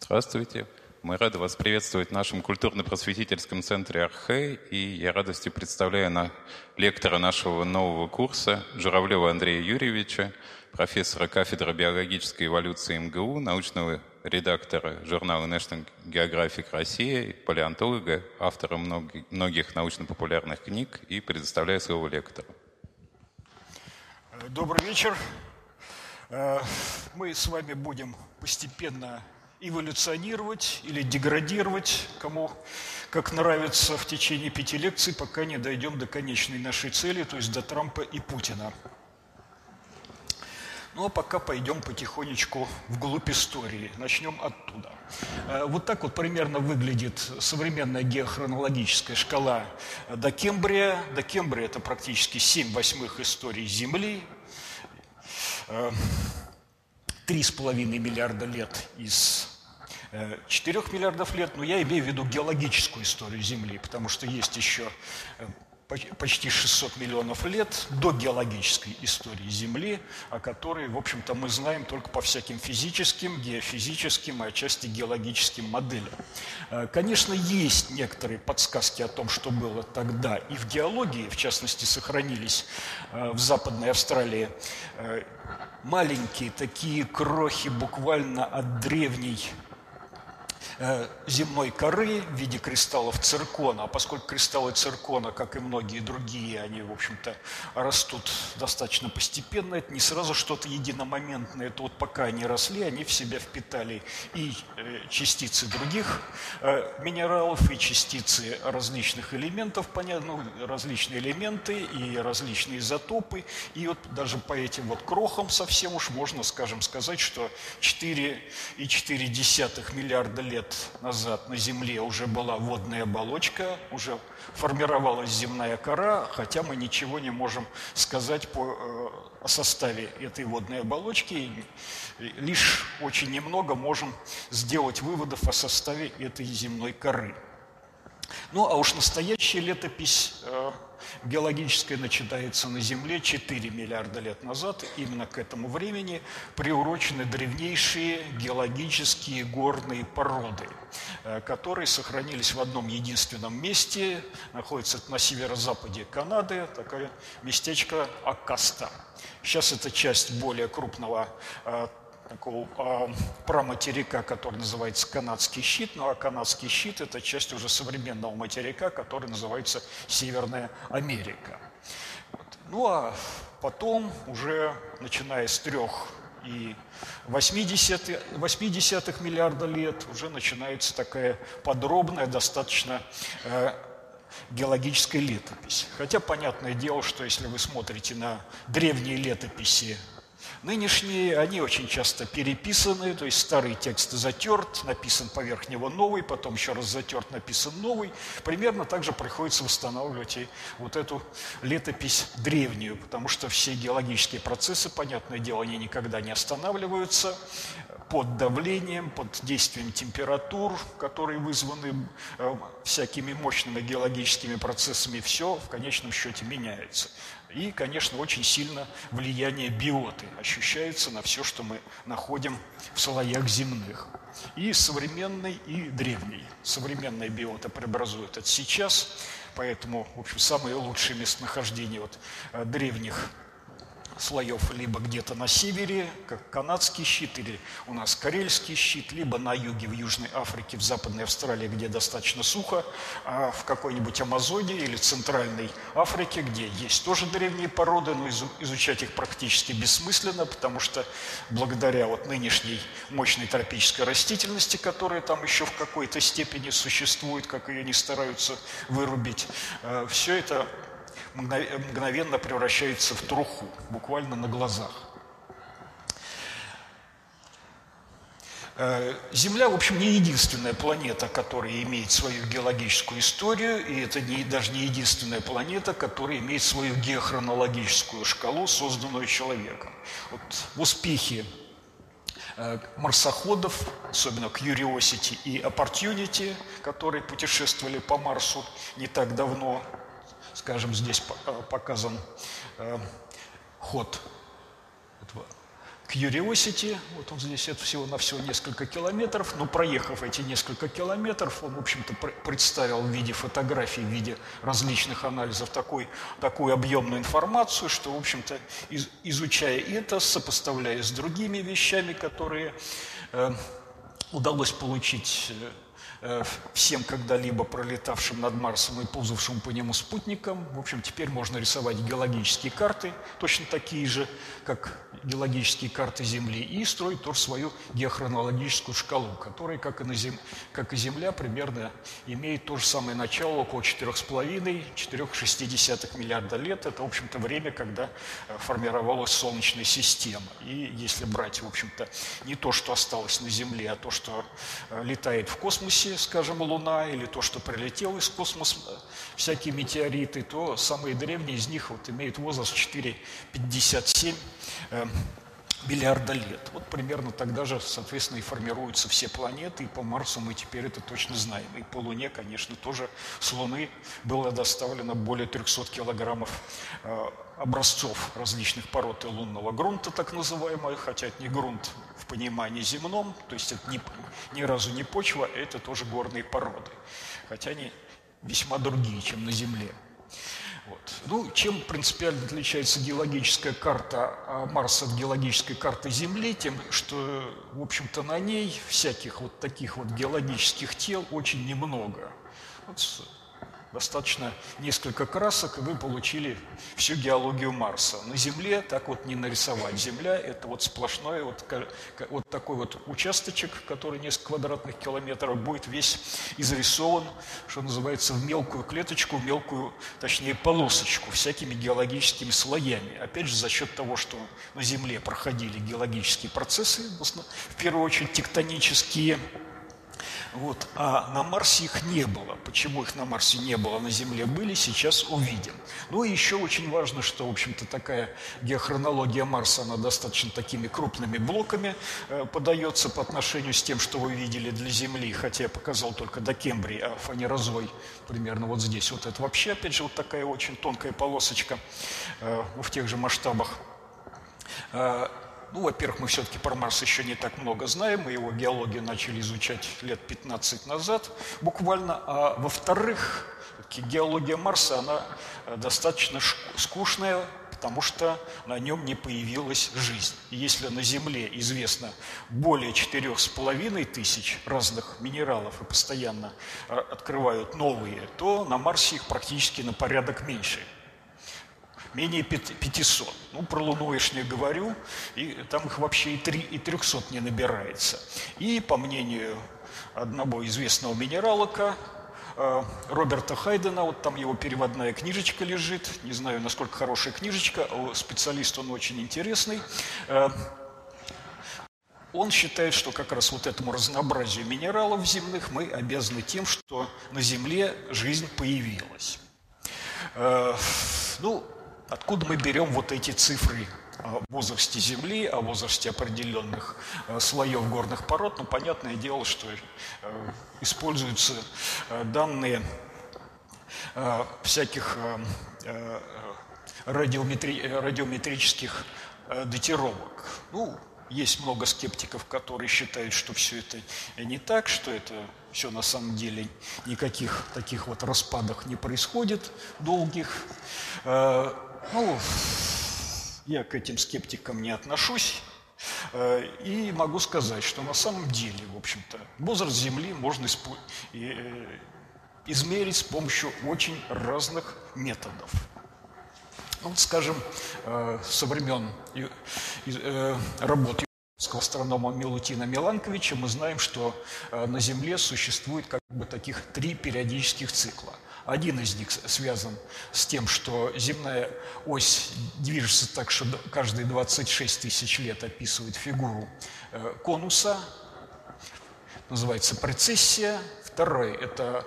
Здравствуйте. Мы рады вас приветствовать в нашем культурно-просветительском центре Архе, и я радостью представляю на лектора нашего нового курса Журавлева Андрея Юрьевича, профессора кафедры биологической эволюции МГУ, научного редактора журнала National Geographic Россия, палеонтолога, автора многих научно-популярных книг и предоставляю слово лектору. Добрый вечер. Э, мы с вами будем постепенно эволюционировать или деградировать, кому как нравится, в течение пяти лекций, пока не дойдем до конечной нашей цели, то есть до Трампа и Путина. Ну а пока пойдем потихонечку вглубь истории. Начнем оттуда. Э, вот так вот примерно выглядит современная геохронологическая шкала до Кембрия. До Кембрия это практически 7 восьмых историй Земли. Э, три с половиной миллиарда лет из 4 э, миллиардов лет, но я имею в виду геологическую историю Земли, потому что есть еще э, почти 600 миллионов лет до геологической истории Земли, о которой, в общем-то, мы знаем только по всяким физическим, геофизическим и отчасти геологическим моделям. Э, конечно, есть некоторые подсказки о том, что было тогда и в геологии, в частности, сохранились в Западной Австралии маленькие такие крохи буквально от древней земной коры в виде кристаллов циркона, а поскольку кристаллы циркона, как и многие другие, они, в общем-то, растут достаточно постепенно, это не сразу что-то единомоментное, это вот пока они росли, они в себя впитали и э, частицы других э, минералов, и частицы различных элементов, понятно, ну, различные элементы и различные изотопы, и вот даже по этим вот крохам совсем уж можно, скажем, сказать, что 4,4 миллиарда лет лет назад на Земле уже была водная оболочка, уже формировалась земная кора, хотя мы ничего не можем сказать по, э, о составе этой водной оболочки, лишь очень немного можем сделать выводов о составе этой земной коры. Ну, а уж настоящая летопись биологическая начинается на Земле 4 миллиарда лет назад. Именно к этому времени приурочены древнейшие геологические горные породы, э, которые сохранились в одном единственном месте, находится на северо-западе Канады, такое местечко Акаста. Сейчас это часть более крупного э, такого э, праматерика, который называется канадский щит. Ну а канадский щит – это часть уже современного материка, который называется Северная Америка. Вот. Ну а потом, уже начиная с трех и 80, 80 миллиарда лет, уже начинается такая подробная, достаточно э, геологическая летопись. Хотя понятное дело, что если вы смотрите на древние летописи Нынешние, они очень часто переписаны, то есть старый текст затерт, написан поверх него новый, потом еще раз затерт, написан новый. Примерно так же приходится восстанавливать и вот эту летопись древнюю, потому что все геологические процессы, понятное дело, они никогда не останавливаются под давлением, под действием температур, которые вызваны э, всякими мощными геологическими процессами, все в конечном счете меняется. И, конечно, очень сильно влияние биоты ощущается на все, что мы находим в слоях земных. И современный, и древний. Современная биота преобразует это сейчас, поэтому, в общем, самые лучшие местонахождения вот, э, древних слоев либо где-то на севере, как канадский щит, или у нас карельский щит, либо на юге, в Южной Африке, в Западной Австралии, где достаточно сухо, а в какой-нибудь Амазоне или Центральной Африке, где есть тоже древние породы, но изучать их практически бессмысленно, потому что благодаря вот нынешней мощной тропической растительности, которая там еще в какой-то степени существует, как ее не стараются вырубить, э, все это мгновенно превращается в труху, буквально на глазах. Э, Земля, в общем, не единственная планета, которая имеет свою геологическую историю, и это не, даже не единственная планета, которая имеет свою геохронологическую шкалу, созданную человеком. Вот в успехе э, марсоходов, особенно Curiosity и Opportunity, которые путешествовали по Марсу не так давно, скажем, здесь э, показан э, ход этого Curiosity, вот он здесь, это всего-навсего несколько километров, но проехав эти несколько километров, он, в общем-то, представил в виде фотографий, в виде различных анализов такой, такую объемную информацию, что, в общем-то, из, изучая это, сопоставляя с другими вещами, которые э, удалось получить э, всем когда-либо пролетавшим над Марсом и ползавшим по нему спутникам. В общем, теперь можно рисовать геологические карты, точно такие же, как геологические карты Земли, и строить тоже свою геохронологическую шкалу, которая, как и, на зем... как и Земля, примерно имеет то же самое начало, около 4,5-4,6 миллиарда лет. Это, в общем-то, время, когда э, формировалась Солнечная система. И если брать, в общем-то, не то, что осталось на Земле, а то, что э, летает в космосе, космосе, скажем, Луна, или то, что прилетело из космоса, всякие метеориты, то самые древние из них вот имеют возраст 4,57 э, миллиарда лет. Вот примерно тогда же, соответственно, и формируются все планеты, и по Марсу мы теперь это точно знаем. И по Луне, конечно, тоже с Луны было доставлено более 300 килограммов э, образцов различных пород и лунного грунта, так называемого, хотя это не грунт в понимании земном, то есть это ни, ни разу не почва, а это тоже горные породы, хотя они весьма другие, чем на Земле. Вот. Ну, чем принципиально отличается геологическая карта а, Марса от геологической карты Земли? Тем, что, в общем-то, на ней всяких вот таких вот геологических тел очень немного. Вот достаточно несколько красок, и вы получили всю геологию Марса. На Земле так вот не нарисовать. Земля – это вот сплошной вот, вот такой вот участочек, который несколько квадратных километров, будет весь изрисован, что называется, в мелкую клеточку, в мелкую, точнее, полосочку, всякими геологическими слоями. Опять же, за счет того, что на Земле проходили геологические процессы, в первую очередь тектонические, вот. А на Марсе их не было. Почему их на Марсе не было, на Земле были, сейчас увидим. Ну и еще очень важно, что, в общем-то, такая геохронология Марса, она достаточно такими крупными блоками э, подается по отношению с тем, что вы видели для Земли, хотя я показал только до Кембрии, а фанерозой примерно вот здесь. Вот это вообще, опять же, вот такая очень тонкая полосочка э, в тех же масштабах. Ну, во-первых, мы все-таки про Марс еще не так много знаем, мы его геологию начали изучать лет 15 назад буквально, а во-вторых, геология Марса, она э, достаточно скучная, потому что на нем не появилась жизнь. Если на Земле известно более четырех с половиной тысяч разных минералов и постоянно э, открывают новые, то на Марсе их практически на порядок меньше – менее 500. Ну, про Луну я ж не говорю, и там их вообще и, 3, и 300 не набирается. И, по мнению одного известного минералока, э, Роберта Хайдена, вот там его переводная книжечка лежит, не знаю, насколько хорошая книжечка, специалист он очень интересный, э, он считает, что как раз вот этому разнообразию минералов земных мы обязаны тем, что на Земле жизнь появилась. Э, ну, Откуда мы берем вот эти цифры о возрасте Земли, о возрасте определенных э, слоев горных пород? Ну, понятное дело, что э, используются э, данные всяких радиометри... радиометрических датировок. Ну, есть много скептиков, которые считают, что все это не так, что это все на самом деле никаких таких вот распадах не происходит долгих. Ну, я к этим скептикам не отношусь. Э, и могу сказать, что на самом деле, в общем-то, возраст Земли можно э, измерить с помощью очень разных методов. Вот, скажем, э, со времен работы астронома Милутина Миланковича мы знаем, что на Земле существует как бы таких три периодических цикла – один из них связан с тем, что земная ось движется так, что каждые 26 тысяч лет описывает фигуру э, конуса, называется прецессия. Второй – это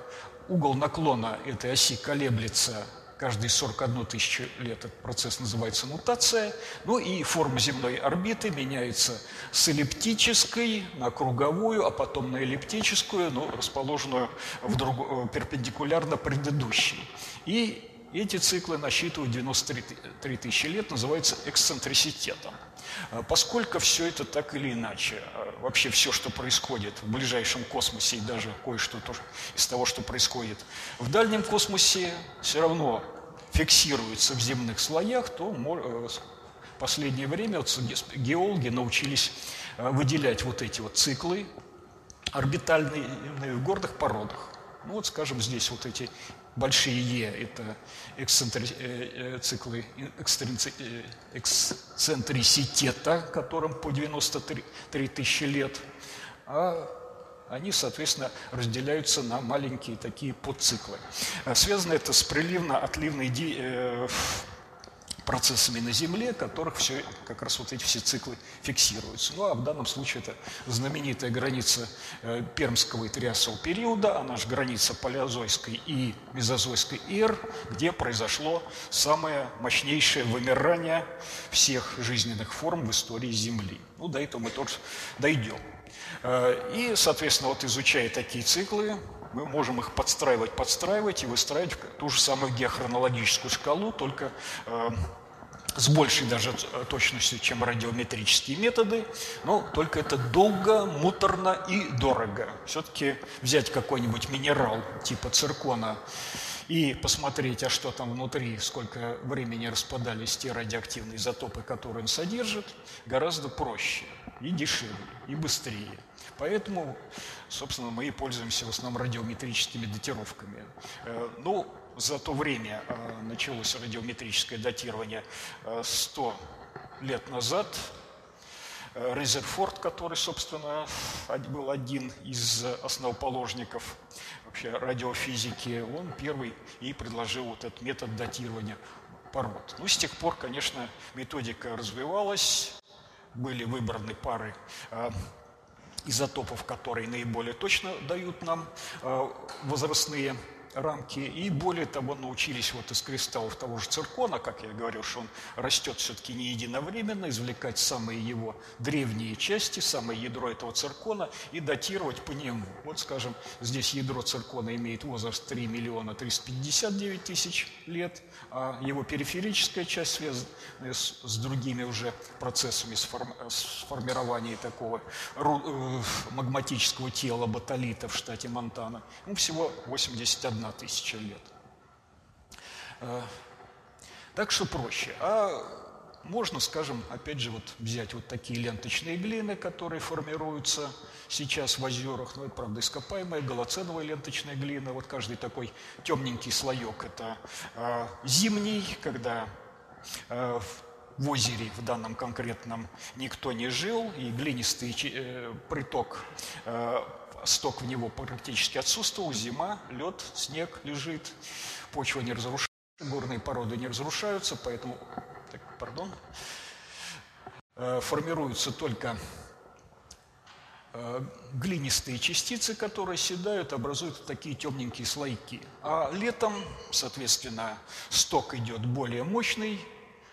угол наклона этой оси колеблется каждые 41 тысячу лет этот процесс называется нутация. Ну и форма земной орбиты меняется с эллиптической на круговую, а потом на эллиптическую, ну, расположенную в друг... Э, перпендикулярно предыдущей. И эти циклы насчитывают 93 тысячи лет, называются эксцентриситетом. А поскольку все это так или иначе, а, вообще все, что происходит в ближайшем космосе и даже кое-что из того, что происходит в дальнем космосе, все равно фиксируется в земных слоях, то э, последнее время геологи научились э, выделять вот эти вот циклы орбитальные в горных породах. Ну вот, скажем, здесь вот эти большие Е – это эксцентри, э, э, циклы э, эксцентриситета, которым по 93 тысячи лет, а они, соответственно, разделяются на маленькие такие подциклы. Связано это с приливно-отливной процессами на Земле, которых все, как раз вот эти все циклы фиксируются. Ну а в данном случае это знаменитая граница э, Пермского и Триасового периода, она же граница палеозойской и мезозойской эр, где произошло самое мощнейшее вымирание всех жизненных форм в истории Земли. Ну, до этого мы тоже дойдем. Э, и, соответственно, вот изучая такие циклы, мы можем их подстраивать, подстраивать и выстраивать ту же самую геохронологическую шкалу, только э, с большей даже точностью, чем радиометрические методы, но только это долго, муторно и дорого. Все-таки взять какой-нибудь минерал типа циркона и посмотреть, а что там внутри, сколько времени распадались те радиоактивные изотопы, которые он содержит, гораздо проще и дешевле, и быстрее. Поэтому, собственно, мы и пользуемся в основном радиометрическими датировками. Э, ну, за то время э, началось радиометрическое датирование 100 э, лет назад. Э, Резерфорд, который, собственно, был один из основоположников вообще радиофизики, он первый и предложил вот этот метод датирования пород. Ну, с тех пор, конечно, методика развивалась, были выбраны пары изотопов, которые наиболее точно дают нам возрастные рамки. И более того, научились вот из кристаллов того же циркона, как я говорил, что он растет все-таки не единовременно, извлекать самые его древние части, самое ядро этого циркона и датировать по нему. Вот, скажем, здесь ядро циркона имеет возраст 3 миллиона 359 тысяч лет, его периферическая часть связана с, с другими уже процессами сформ, сформирования такого э, магматического тела батолита в штате Монтана. Ну, всего 81 одна тысяча лет. Э, так что проще. А можно, скажем, опять же, вот взять вот такие ленточные глины, которые формируются сейчас в озерах, ну, это, правда, ископаемая, голоценовая ленточная глина, вот каждый такой темненький слоек – это э, зимний, когда э, в озере в данном конкретном никто не жил, и глинистый э, приток э, сток в него практически отсутствовал, зима, лед, снег лежит, почва не разрушается, горные породы не разрушаются, поэтому, так, пардон, формируются только глинистые частицы, которые седают, образуют такие темненькие слойки. А летом, соответственно, сток идет более мощный,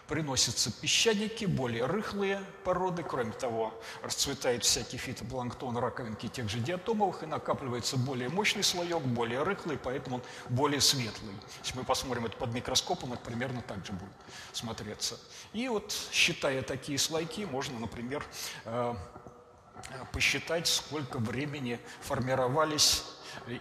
приносятся песчаники, более рыхлые породы. Кроме того, расцветает всякий фитопланктон, раковинки тех же диатомовых, и накапливается более мощный слоек, более рыхлый, поэтому он более светлый. Если мы посмотрим это под микроскопом, это примерно так же будет смотреться. И вот, считая такие слойки, можно, например, э, посчитать, сколько времени формировались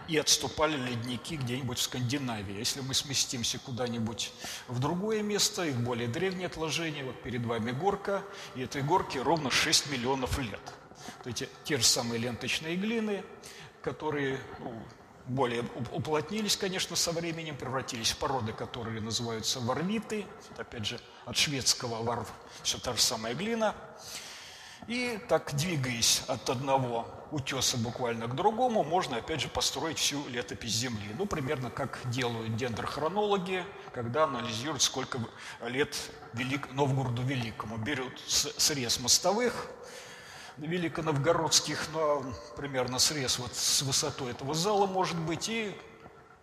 и отступали ледники где-нибудь в Скандинавии. Если мы сместимся куда-нибудь в другое место, и в более древние отложения, вот перед вами горка, и этой горке ровно 6 миллионов лет. Вот эти те же самые ленточные глины, которые ну, более уплотнились, конечно, со временем, превратились в породы, которые называются варвиты, опять же, от шведского варв, все та же самая глина. И так, двигаясь от одного утеса буквально к другому, можно, опять же, построить всю летопись Земли. Ну, примерно как делают дендрохронологи, когда анализируют, сколько лет Велик... Новгороду Великому. Берут срез мостовых великоновгородских, ну, примерно срез вот с высотой этого зала, может быть, и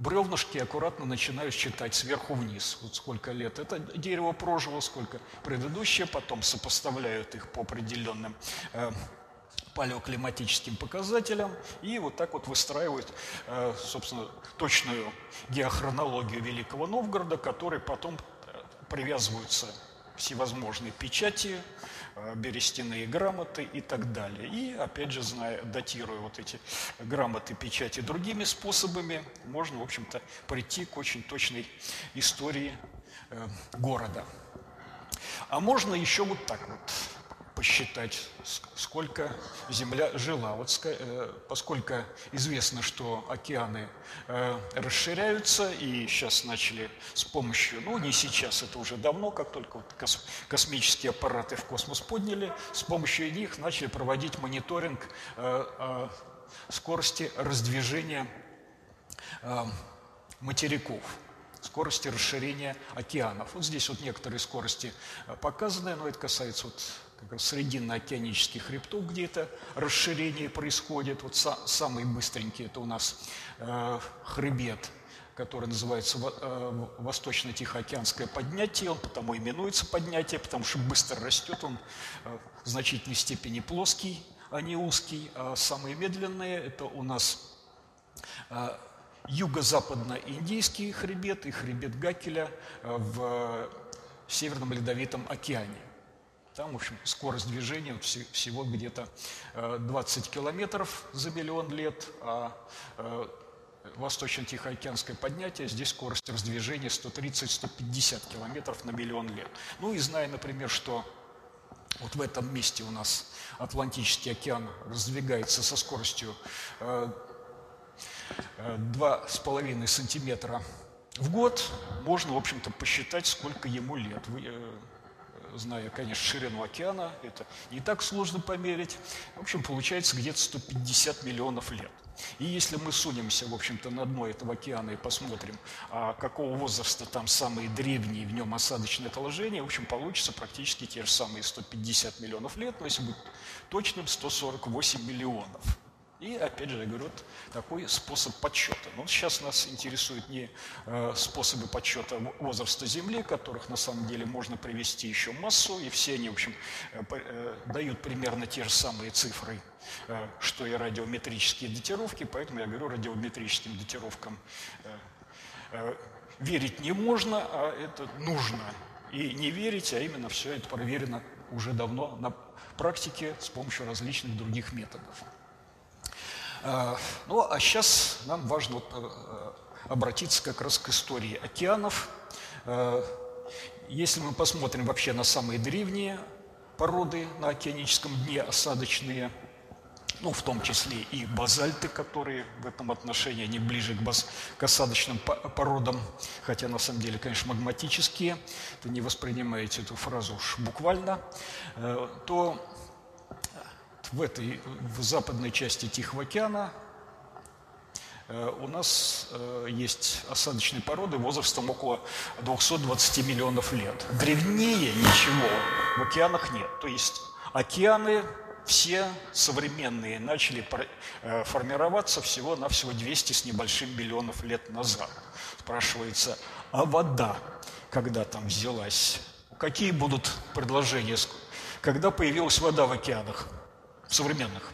бревнышки аккуратно начинаю считать сверху вниз. Вот сколько лет это дерево прожило, сколько предыдущее, потом сопоставляют их по определенным э, палеоклиматическим показателям и вот так вот выстраивают, э, собственно, точную геохронологию Великого Новгорода, которые потом э, привязываются всевозможные печати, берестяные грамоты и так далее. И, опять же, зная, датируя вот эти грамоты, печати другими способами, можно, в общем-то, прийти к очень точной истории города. А можно еще вот так вот посчитать, сколько Земля жила. Вот, э, поскольку известно, что океаны э, расширяются, и сейчас начали с помощью, ну не сейчас, это уже давно, как только вот космические аппараты в космос подняли, с помощью них начали проводить мониторинг э, скорости раздвижения материков скорости расширения океанов. Вот здесь вот некоторые скорости показаны, но это касается вот как раз срединно-океанических хребтов, где это расширение происходит. Вот са, самый быстренький это у нас э, хребет, который называется э, Восточно-Тихоокеанское поднятие. Он потому именуется поднятие, потому что быстро растет, он э, в значительной степени плоский, а не узкий. А самые медленные это у нас э, юго-западно-индийский хребет и хребет Гакеля в Северном Ледовитом океане. Там, в общем, скорость движения всего где-то 20 э, километров за миллион лет, а э, Восточно-Тихоокеанское поднятие, здесь скорость раздвижения 130-150 километров на миллион лет. Ну и зная, например, что вот в этом месте у нас Атлантический океан раздвигается со скоростью 2,5 э, сантиметра в год, можно, в общем-то, посчитать, сколько ему лет зная, конечно, ширину океана, это не так сложно померить. В общем, получается где-то 150 миллионов лет. И если мы сунемся, в общем-то, на дно этого океана и посмотрим, а какого возраста там самые древние в нем осадочные отложения, в общем, получится практически те же самые 150 миллионов лет, но если быть точным, 148 миллионов. И, опять же, я говорю, вот такой способ подсчета. Но сейчас нас интересуют не э, способы подсчета возраста Земли, которых на самом деле можно привести еще массу, и все они, в общем, э, э, дают примерно те же самые цифры, что и радиометрические датировки, поэтому я говорю, радиометрическим датировкам верить не можно, а это нужно. И не верить, а именно все это проверено уже давно на практике с помощью различных других методов. А, ну, а сейчас нам важно вот э, обратиться как раз к истории океанов. Э, если мы посмотрим вообще на самые древние породы на океаническом дне, осадочные, ну, в том числе и базальты, которые в этом отношении, они ближе к, баз, к осадочным породам, хотя на самом деле, конечно, магматические, вы не воспринимаете эту фразу уж буквально, э, то в этой в западной части Тихого океана э, у нас э, есть осадочные породы возрастом около 220 миллионов лет. Древнее ничего в океанах нет. То есть океаны все современные начали э, формироваться всего-навсего 200 с небольшим миллионов лет назад. Спрашивается, а вода когда там взялась? Какие будут предложения? Когда появилась вода в океанах? Современных.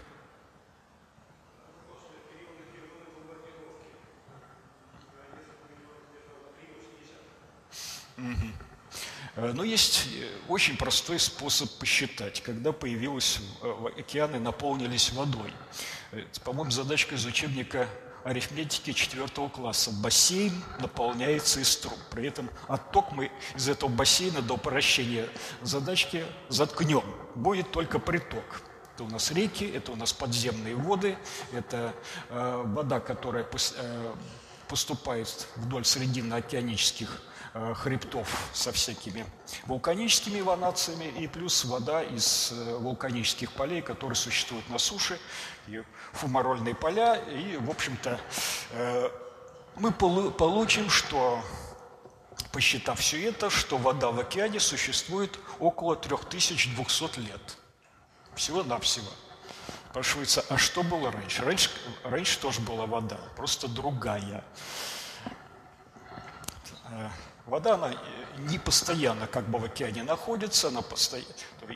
Угу. Но есть э, очень простой способ посчитать, когда появилось, э, океаны наполнились водой. По-моему, задачка из учебника арифметики четвертого класса. Бассейн наполняется из труб. При этом отток мы из этого бассейна до прощения задачки заткнем. Будет только приток. Это у нас реки, это у нас подземные воды, это э, вода, которая э, поступает вдоль срединно-океанических э, хребтов со всякими вулканическими ванациями и плюс вода из вулканических полей, которые существуют на суше, и фумарольные поля. И, в общем-то, мы полу получим, что посчитав все это, что вода в океане существует около 3200 лет – всего-навсего. Спрашивается, а что было раньше? раньше? Раньше тоже была вода, просто другая. Э, вода, она не постоянно как бы в океане находится, она постоянно,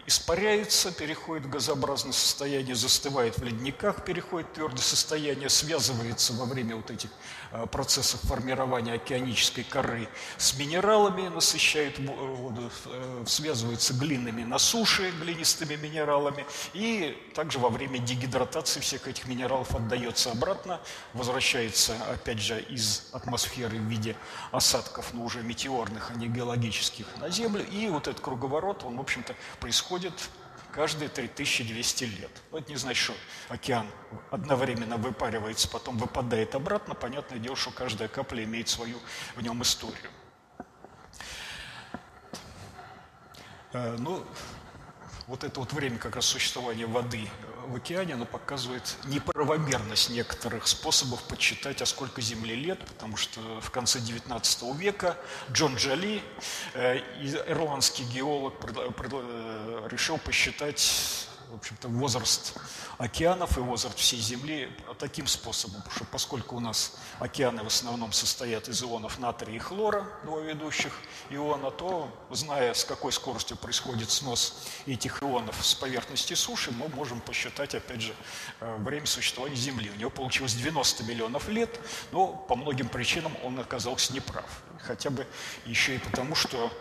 испаряется, переходит в газообразное состояние, застывает в ледниках, переходит в твердое состояние, связывается во время вот этих э, процессов формирования океанической коры с минералами, насыщает воду, э, связывается глинами на суше, глинистыми минералами, и также во время дегидратации всех этих минералов отдается обратно, возвращается, опять же, из атмосферы в виде осадков, но уже метеорных, а не геологических, на Землю, и вот этот круговорот, он, в общем-то, происходит каждые 3200 лет. Ну, это не значит, что океан одновременно выпаривается, потом выпадает обратно. Понятное дело, что каждая капля имеет свою в нем историю. Э, ну, вот это вот время как раз существования воды в океане, оно показывает неправомерность некоторых способов подсчитать, а сколько Земле лет, потому что в конце XIX века Джон Джоли, э, ирландский геолог, э, решил посчитать в общем-то, возраст океанов и возраст всей Земли таким способом, что поскольку у нас океаны в основном состоят из ионов натрия и хлора, два ведущих иона, то, зная, с какой скоростью происходит снос этих ионов с поверхности суши, мы можем посчитать, опять же, э, время существования Земли. У него получилось 90 миллионов лет, но по многим причинам он оказался неправ. Хотя бы еще и потому, что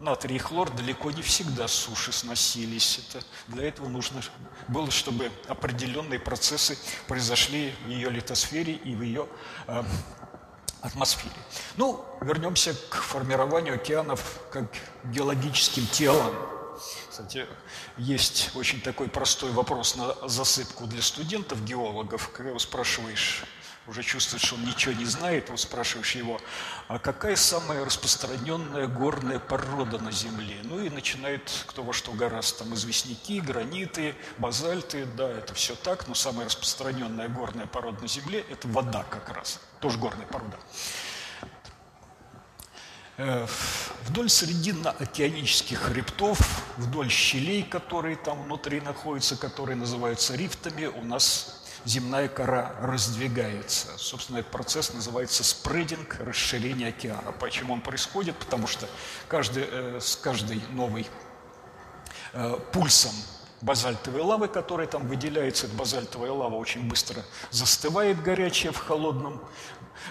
натрий и хлор далеко не всегда с суши сносились. Это, для этого нужно было, чтобы определенные процессы произошли в ее литосфере и в ее э, атмосфере. Ну, вернемся к формированию океанов как геологическим телам. Кстати, есть очень такой простой вопрос на засыпку для студентов, геологов, когда спрашиваешь, уже чувствует, что он ничего не знает, вот спрашиваешь его, а какая самая распространенная горная порода на Земле? Ну и начинает кто во что гораздо, там известняки, граниты, базальты, да, это все так, но самая распространенная горная порода на Земле – это вода как раз, тоже горная порода. Э, вдоль срединно-океанических хребтов, вдоль щелей, которые там внутри находятся, которые называются рифтами, у нас земная кора раздвигается. Собственно, этот процесс называется спрединг, расширение океана. Почему он происходит? Потому что каждый, э, с каждой новой э, пульсом базальтовой лавы, которая там выделяется, эта базальтовая лава очень быстро застывает горячая в, холодном,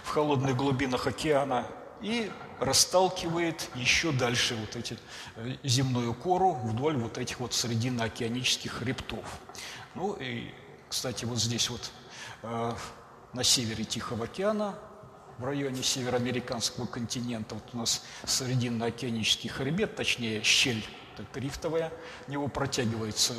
в холодных глубинах океана и расталкивает еще дальше вот эти э, земную кору вдоль вот этих вот срединно-океанических хребтов. Ну и кстати, вот здесь вот э, на севере Тихого океана, в районе североамериканского континента, вот у нас срединно-океанический хребет, точнее щель это рифтовая, него протягивается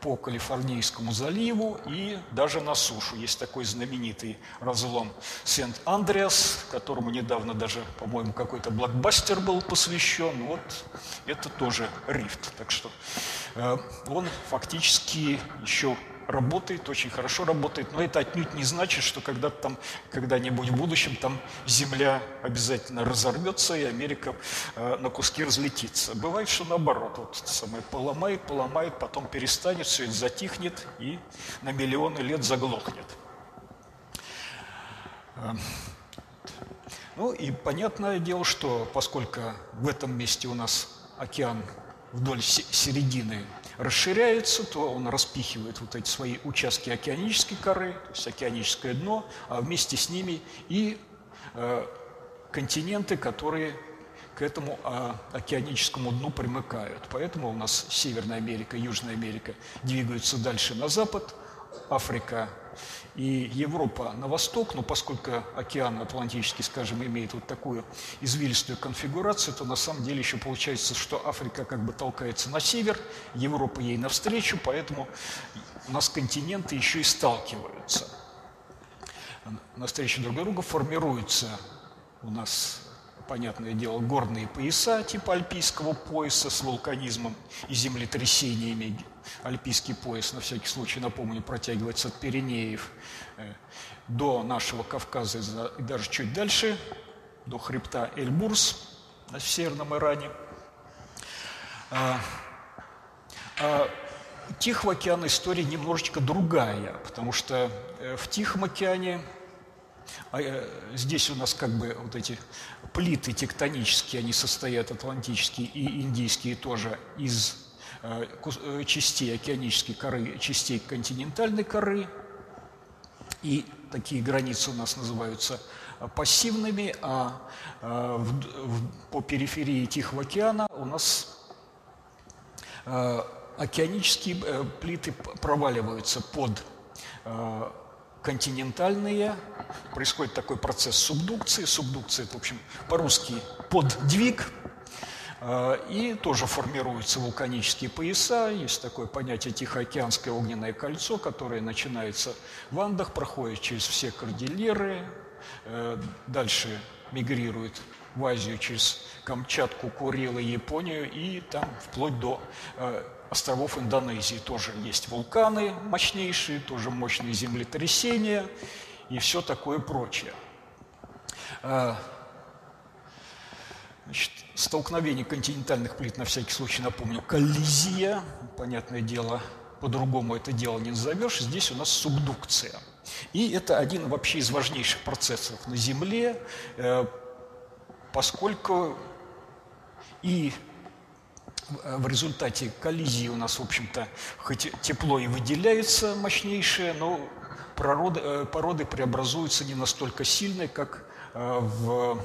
по Калифорнийскому заливу и даже на сушу. Есть такой знаменитый разлом Сент-Андреас, которому недавно даже, по-моему, какой-то блокбастер был посвящен. Вот это тоже рифт. Так что э, он фактически еще работает, очень хорошо работает, но это отнюдь не значит, что когда-то там, когда-нибудь в будущем там Земля обязательно разорвется и Америка э, на куски разлетится. Бывает, что наоборот, вот самое поломает, поломает, потом перестанет, все это затихнет и на миллионы лет заглохнет. Э, ну и понятное дело, что поскольку в этом месте у нас океан вдоль середины расширяется, то он распихивает вот эти свои участки океанической коры, то есть океаническое дно, а вместе с ними и э, континенты, которые к этому а, океаническому дну примыкают. Поэтому у нас Северная Америка, Южная Америка двигаются дальше на запад, Африка и Европа на восток, но поскольку океан Атлантический, скажем, имеет вот такую извилистую конфигурацию, то на самом деле еще получается, что Африка как бы толкается на север, Европа ей навстречу, поэтому у нас континенты еще и сталкиваются. Навстречу друг другу формируются у нас понятное дело, горные пояса типа альпийского пояса с вулканизмом и землетрясениями. Альпийский пояс, на всякий случай напомню, протягивается от Пиренеев э, до нашего Кавказа и даже чуть дальше, до хребта Эльбурс в Северном Иране. А, а Тихого океана история немножечко другая, потому что э, в Тихом океане а э, здесь у нас как бы вот эти плиты тектонические, они состоят, атлантические и индийские тоже, из частей океанической коры, частей континентальной коры. И такие границы у нас называются пассивными, а в, в, по периферии Тихого океана у нас океанические плиты проваливаются под континентальные, происходит такой процесс субдукции. Субдукция – это, в общем, по-русски поддвиг, а, и тоже формируются вулканические пояса. Есть такое понятие Тихоокеанское огненное кольцо, которое начинается в Андах, проходит через все кордильеры, э, дальше мигрирует в Азию через Камчатку, Курилы, Японию и там вплоть до э, островов Индонезии тоже есть вулканы мощнейшие, тоже мощные землетрясения и все такое прочее. А, значит, столкновение континентальных плит, на всякий случай напомню, коллизия, понятное дело, по-другому это дело не назовешь, здесь у нас субдукция. И это один вообще из важнейших процессов на Земле, э, поскольку и в результате коллизии у нас, в общем-то, хоть тепло и выделяется мощнейшее, но породы, э, породы преобразуются не настолько сильно, как э, в,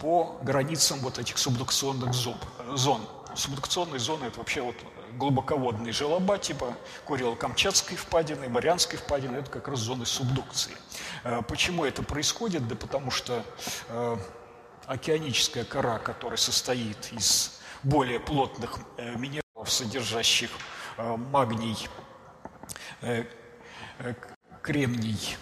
по границам вот этих субдукционных зон. Субдукционные зоны – это вообще вот глубоководные желоба, типа Курило-Камчатской впадины, Марианской впадины – это как раз зоны субдукции. Почему это происходит? Да потому что океаническая кора, которая состоит из более плотных э, минералов, содержащих э, магний, э, кремний,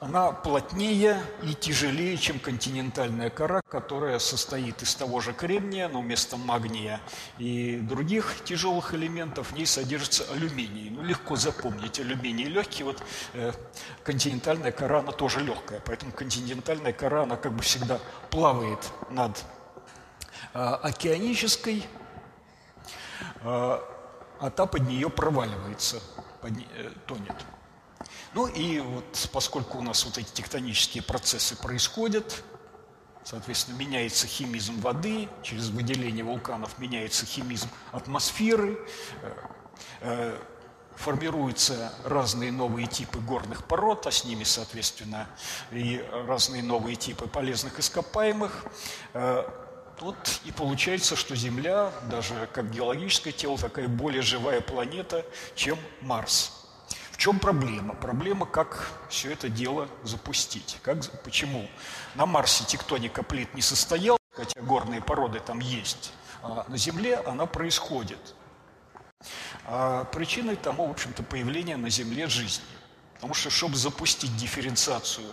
она плотнее и тяжелее, чем континентальная кора, которая состоит из того же кремния, но вместо магния и других тяжелых элементов в ней содержится алюминий. Ну, легко запомнить, алюминий легкий, вот э, континентальная кора, она тоже легкая, поэтому континентальная кора, она как бы всегда плавает над океанической, э, а та под нее проваливается, под, э, тонет. Ну и вот поскольку у нас вот эти тектонические процессы происходят, соответственно, меняется химизм воды, через выделение вулканов меняется химизм атмосферы, формируются разные новые типы горных пород, а с ними, соответственно, и разные новые типы полезных ископаемых. Вот и получается, что Земля, даже как геологическое тело, такая более живая планета, чем Марс. В чем проблема? Проблема, как все это дело запустить. Как, почему? На Марсе тектоника плит не состояла, хотя горные породы там есть, а на Земле она происходит. А причиной тому, в общем-то, появление на Земле жизни. Потому что, чтобы запустить дифференциацию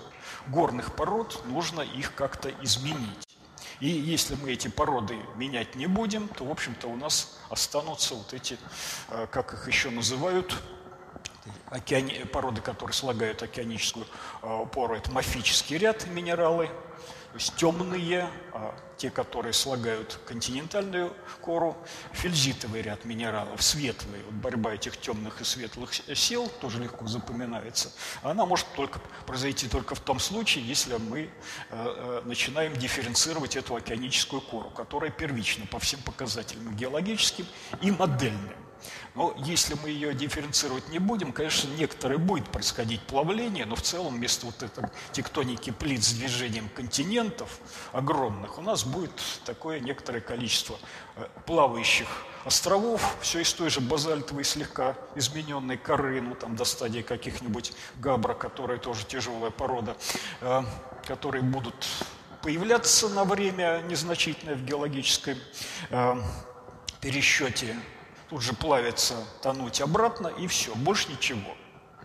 горных пород, нужно их как-то изменить. И если мы эти породы менять не будем, то, в общем-то, у нас останутся вот эти, э, как их еще называют, океани... породы, которые слагают океаническую э, пору, это мафический ряд минералы – то есть темные, а те, которые слагают континентальную кору, фельзитовый ряд минералов, светлые. Вот борьба этих темных и светлых сил тоже легко запоминается. Она может только произойти только в том случае, если мы э, э, начинаем дифференцировать эту океаническую кору, которая первична по всем показателям геологическим и модельным. Но если мы ее дифференцировать не будем, конечно, некоторые будет происходить плавление, но в целом вместо вот этой тектоники плит с движением континентов огромных у нас будет такое некоторое количество э, плавающих островов, все из той же базальтовой слегка измененной коры, ну там до стадии каких-нибудь габра, которая тоже тяжелая порода, э, которые будут появляться на время незначительное в геологическом э, пересчете тут же плавиться, тонуть обратно, и все, больше ничего.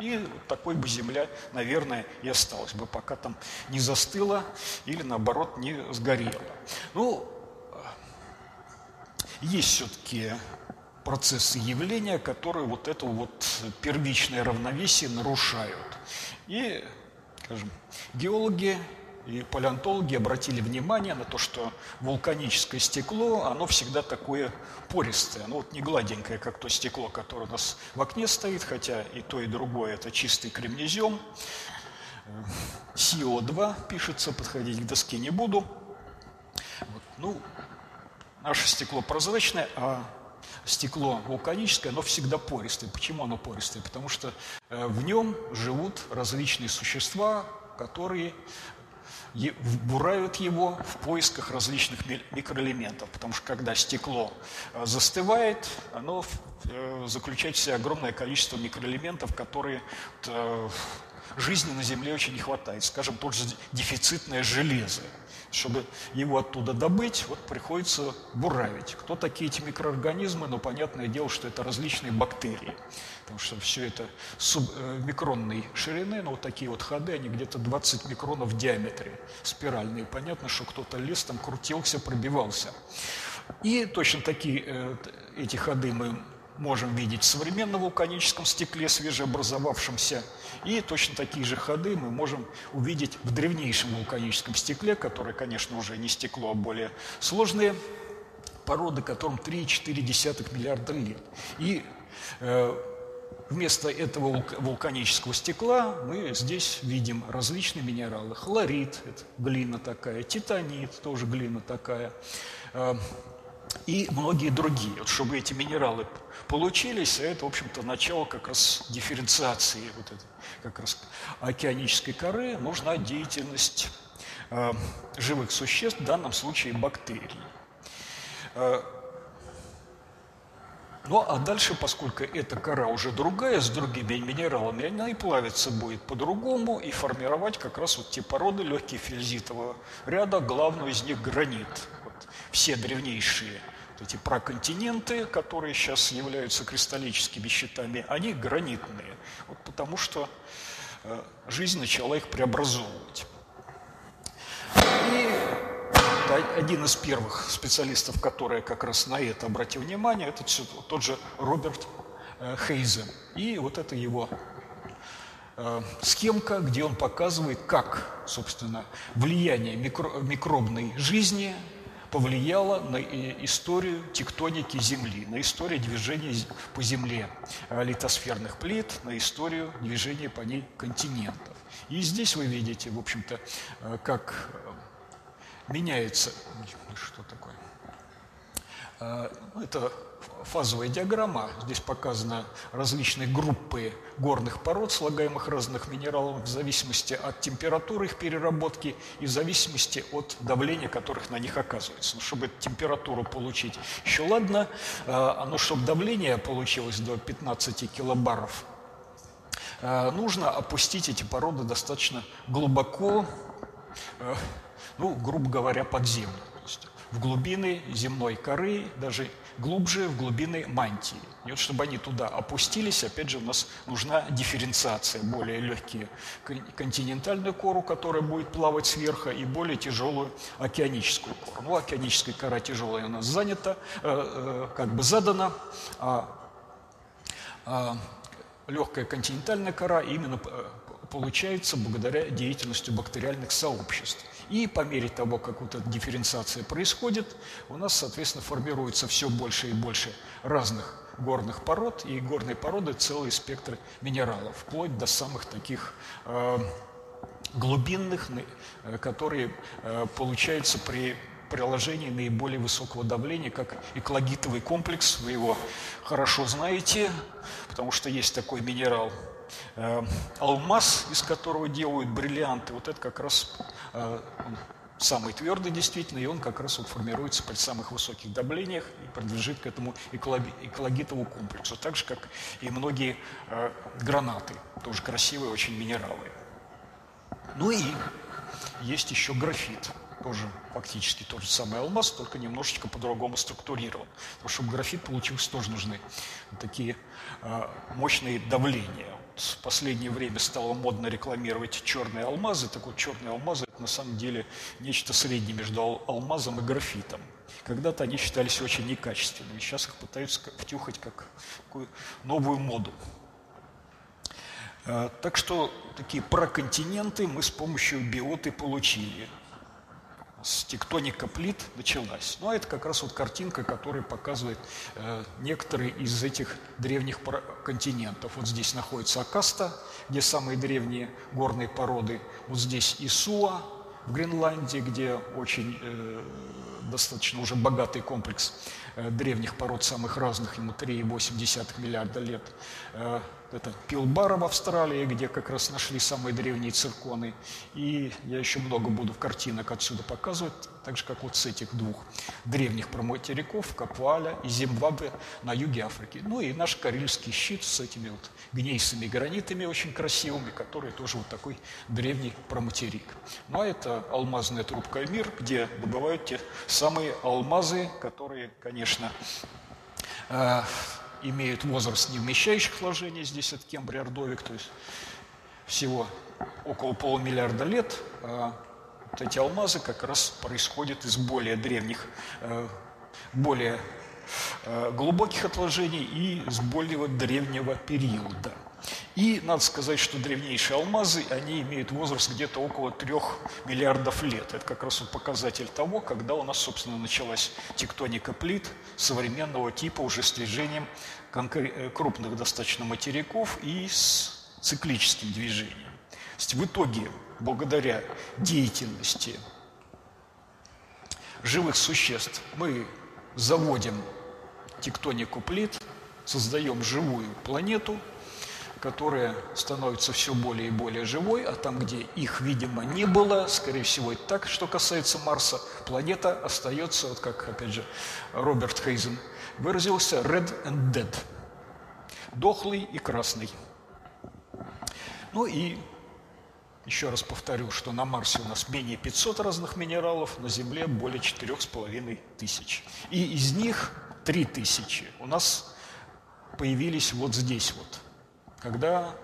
И такой бы земля, наверное, и осталась бы, пока там не застыла или, наоборот, не сгорела. Ну, есть все-таки процессы явления, которые вот это вот первичное равновесие нарушают. И, скажем, геологи и палеонтологи обратили внимание на то, что вулканическое стекло, оно всегда такое пористое, оно вот не гладенькое, как то стекло, которое у нас в окне стоит, хотя и то, и другое это чистый кремнезем. СИО2 пишется, подходить к доске не буду. Вот, ну, наше стекло прозрачное, а стекло вулканическое, оно всегда пористое. Почему оно пористое? Потому что э, в нем живут различные существа, которые бурают его в поисках различных микроэлементов, потому что когда стекло э, застывает, оно э, заключает в себе огромное количество микроэлементов, которые жизни на Земле очень не хватает. Скажем, тот же дефицитное железо. Чтобы его оттуда добыть, вот приходится буравить. Кто такие эти микроорганизмы? Ну, понятное дело, что это различные бактерии. Потому что все это э, ширины, но вот такие вот ходы, они где-то 20 микронов в диаметре, спиральные. Понятно, что кто-то лез, там крутился, пробивался. И точно такие э, эти ходы мы можем видеть в современном вулканическом стекле, свежеобразовавшемся. И точно такие же ходы мы можем увидеть в древнейшем вулканическом стекле, которое, конечно, уже не стекло, а более сложные породы, которым 3,4 миллиарда лет. И э, вместо этого вулканического стекла мы здесь видим различные минералы. Хлорид – это глина такая, титанит – тоже глина такая, э, и многие другие. Вот чтобы эти минералы получились, а это, в общем-то, начало как раз дифференциации вот этой как раз океанической коры, нужна деятельность э, живых существ, в данном случае бактерий. Ну а дальше, поскольку эта кора уже другая, с другими минералами, она и плавиться будет по-другому и формировать как раз вот те породы легкие фельзитового ряда, главную из них гранит. Вот все древнейшие эти проконтиненты, которые сейчас являются кристаллическими щитами, они гранитные, вот потому что э, жизнь начала их преобразовывать. И один из первых специалистов, который как раз на это обратил внимание, это тот же Роберт э, Хейзен. И вот это его э, схемка, где он показывает, как, собственно, влияние микро микробной жизни повлияло на историю тектоники Земли, на историю движения по Земле э, литосферных плит, на историю движения по ней континентов. И здесь вы видите, в общем-то, э, как э, меняется... Что такое? Это фазовая диаграмма. Здесь показаны различные группы горных пород, слагаемых разных минералов, в зависимости от температуры их переработки и в зависимости от давления, которых на них оказывается. Ну, чтобы температуру получить, еще ладно, а, но чтобы давление получилось до 15 килобаров, а, нужно опустить эти породы достаточно глубоко, а, ну, грубо говоря, под землю. В глубины земной коры, даже глубже в глубины мантии. И вот чтобы они туда опустились, опять же, у нас нужна дифференциация. Более легкие континентальную кору, которая будет плавать сверху, и более тяжелую океаническую кору. Ну, океаническая кора тяжелая у нас занята, э, э, как бы задана, а, а легкая континентальная кора именно э, получается благодаря деятельности бактериальных сообществ. И по мере того, как вот эта дифференциация происходит, у нас, соответственно, формируется все больше и больше разных горных пород, и горные породы – целый спектр минералов, вплоть до самых таких э, глубинных, э, которые э, получаются при приложении наиболее высокого давления, как экологитовый комплекс. Вы его хорошо знаете, потому что есть такой минерал э, алмаз, из которого делают бриллианты. Вот это как раз самый твердый действительно, и он как раз вот формируется при самых высоких давлениях и принадлежит к этому экологитовому комплексу, так же, как и многие э, гранаты, тоже красивые очень минералы. Ну и есть еще графит, тоже фактически тот же самый алмаз, только немножечко по-другому структурирован. Потому что графит получился тоже нужны такие э, мощные давления в последнее время стало модно рекламировать черные алмазы. Так вот, черные алмазы – это на самом деле нечто среднее между алмазом и графитом. Когда-то они считались очень некачественными, сейчас их пытаются втюхать как такую новую моду. Э, так что такие проконтиненты мы с помощью биоты получили с тектоника плит началась. Ну, а это как раз вот картинка, которая показывает э, некоторые из этих древних континентов. Вот здесь находится Акаста, где самые древние горные породы. Вот здесь Исуа в Гренландии, где очень э, достаточно уже богатый комплекс э, древних пород самых разных, ему 3,8 миллиарда лет. Э, это Пилбара в Австралии, где как раз нашли самые древние цирконы. И я еще много буду картинок отсюда показывать, так же, как вот с этих двух древних проматериков, Капуаля и Зимбабве на юге Африки. Ну и наш Карельский щит с этими вот гнейсами гранитами очень красивыми, которые тоже вот такой древний проматерик. Ну а это алмазная трубка «Мир», где добывают те самые алмазы, которые, конечно, э, имеют возраст не вмещающих вложений, здесь от Кембрия Ордовик, то есть всего около полумиллиарда лет, а вот эти алмазы как раз происходят из более древних, э, более э, глубоких отложений и с более древнего периода. И надо сказать, что древнейшие алмазы, они имеют возраст где-то около трех миллиардов лет. Это как раз показатель того, когда у нас, собственно, началась тектоника плит современного типа уже с движением э, крупных достаточно материков и с циклическим движением. То есть в итоге, благодаря деятельности живых существ, мы заводим тектонику плит, создаем живую планету – которая становится все более и более живой, а там, где их, видимо, не было, скорее всего, и так, что касается Марса, планета остается, вот как, опять же, Роберт Хейзен выразился, red and dead, дохлый и красный. Ну и еще раз повторю, что на Марсе у нас менее 500 разных минералов, на Земле более 4,5 тысяч. И из них 3 тысячи у нас появились вот здесь вот – когда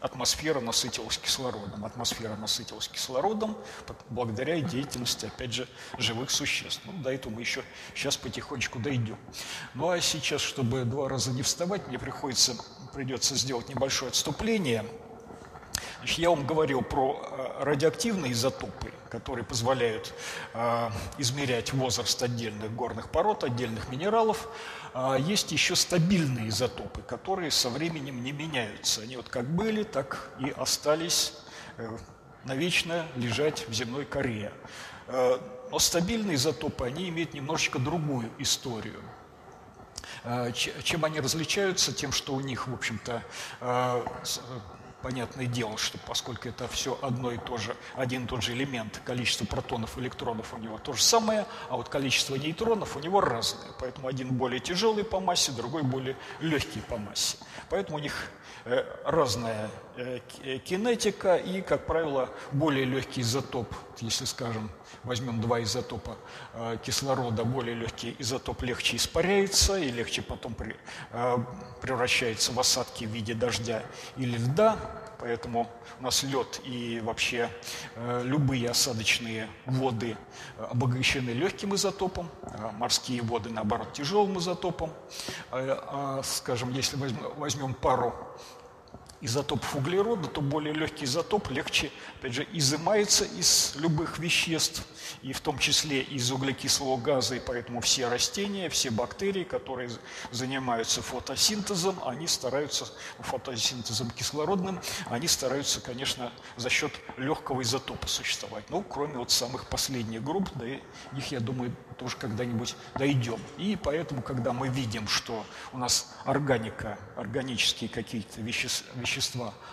атмосфера насытилась кислородом. Атмосфера насытилась кислородом благодаря деятельности, опять же, живых существ. Ну, до этого мы еще сейчас потихонечку дойдем. Ну, а сейчас, чтобы два раза не вставать, мне приходится, придется сделать небольшое отступление – Значит, я вам говорил про э, радиоактивные изотопы, которые позволяют э, измерять возраст отдельных горных пород, отдельных минералов. А есть еще стабильные изотопы, которые со временем не меняются. Они вот как были, так и остались э, навечно лежать в земной коре. Но стабильные изотопы, они имеют немножечко другую историю. Чем они различаются? Тем, что у них, в общем-то, понятное дело, что поскольку это все одно и то же, один и тот же элемент, количество протонов, электронов у него то же самое, а вот количество нейтронов у него разное. Поэтому один более тяжелый по массе, другой более легкий по массе. Поэтому у них э, разная э, э, кинетика и, как правило, более легкий изотоп, если, скажем, возьмем два изотопа кислорода, более легкий изотоп легче испаряется и легче потом превращается в осадки в виде дождя или льда, поэтому у нас лед и вообще э, любые осадочные воды обогащены легким изотопом, а морские воды, наоборот, тяжелым изотопом. Э, а, скажем, если возьмем, возьмем пару изотопов углерода, то более легкий изотоп легче, опять же, изымается из любых веществ, и в том числе из углекислого газа, и поэтому все растения, все бактерии, которые занимаются фотосинтезом, они стараются, фотосинтезом кислородным, они стараются, конечно, за счет легкого изотопа существовать. Ну, кроме вот самых последних групп, да, их, я думаю, тоже когда-нибудь дойдем. И поэтому, когда мы видим, что у нас органика, органические какие-то вещества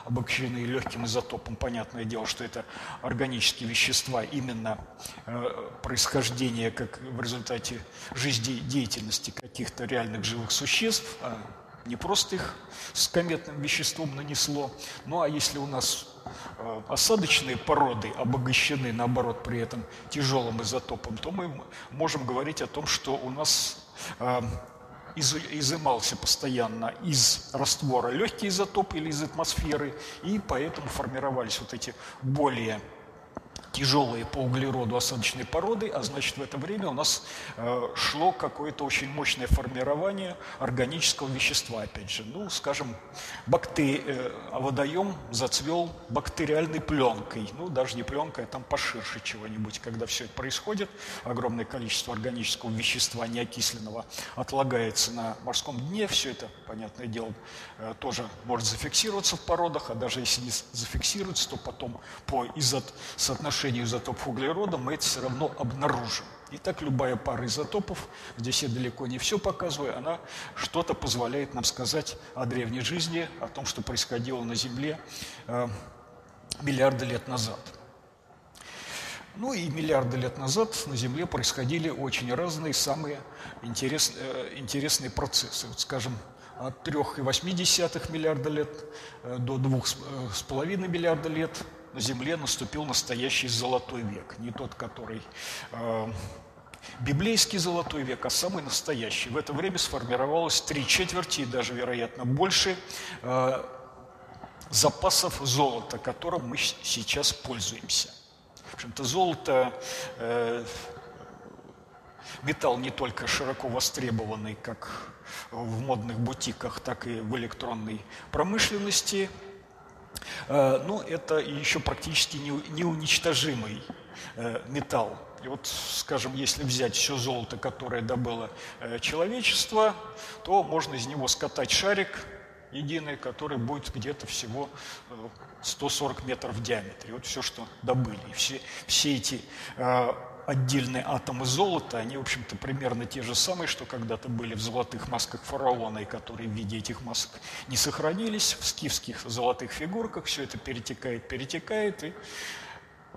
обогащены легким изотопом, понятное дело, что это органические вещества именно э, происхождения как в результате жизнедеятельности каких-то реальных живых существ, а не просто их с кометным веществом нанесло. Ну а если у нас Э, осадочные породы обогащены, наоборот, при этом тяжелым изотопом, то мы можем говорить о том, что у нас э, изымался постоянно из раствора легкий изотоп или из атмосферы, и поэтому формировались вот эти более тяжелые по углероду осадочной породы, а значит в это время у нас э, шло какое-то очень мощное формирование органического вещества, опять же. Ну, скажем, бактери... э, водоем зацвел бактериальной пленкой, ну, даже не пленкой, а там поширше чего-нибудь. Когда все это происходит, огромное количество органического вещества неокисленного отлагается на морском дне, все это, понятное дело, э, тоже может зафиксироваться в породах, а даже если не зафиксируется, то потом по соотношению соотношению изотопов углерода мы это все равно обнаружим. И так любая пара изотопов, здесь я далеко не все показываю, она что-то позволяет нам сказать о древней жизни, о том, что происходило на Земле э, миллиарды лет назад. Ну и миллиарды лет назад на Земле происходили очень разные, самые интерес, э, интересные процессы. Вот, скажем, от 3,8 миллиарда лет э, до 2,5 э, миллиарда лет на Земле наступил настоящий золотой век. Не тот, который э, библейский золотой век, а самый настоящий. В это время сформировалось три четверти и даже, вероятно, больше э, запасов золота, которым мы сейчас пользуемся. В общем-то, золото э, металл не только широко востребованный, как в модных бутиках, так и в электронной промышленности. Э, но это еще практически неуничтожимый э, металл. И вот, скажем, если взять все золото, которое добыло э, человечество, то можно из него скатать шарик единый, который будет где-то всего 140 метров в диаметре. Вот все, что добыли. Все, все эти отдельные атомы золота, они, в общем-то, примерно те же самые, что когда-то были в золотых масках фараона, и которые в виде этих масок не сохранились, в скифских золотых фигурках все это перетекает, перетекает, и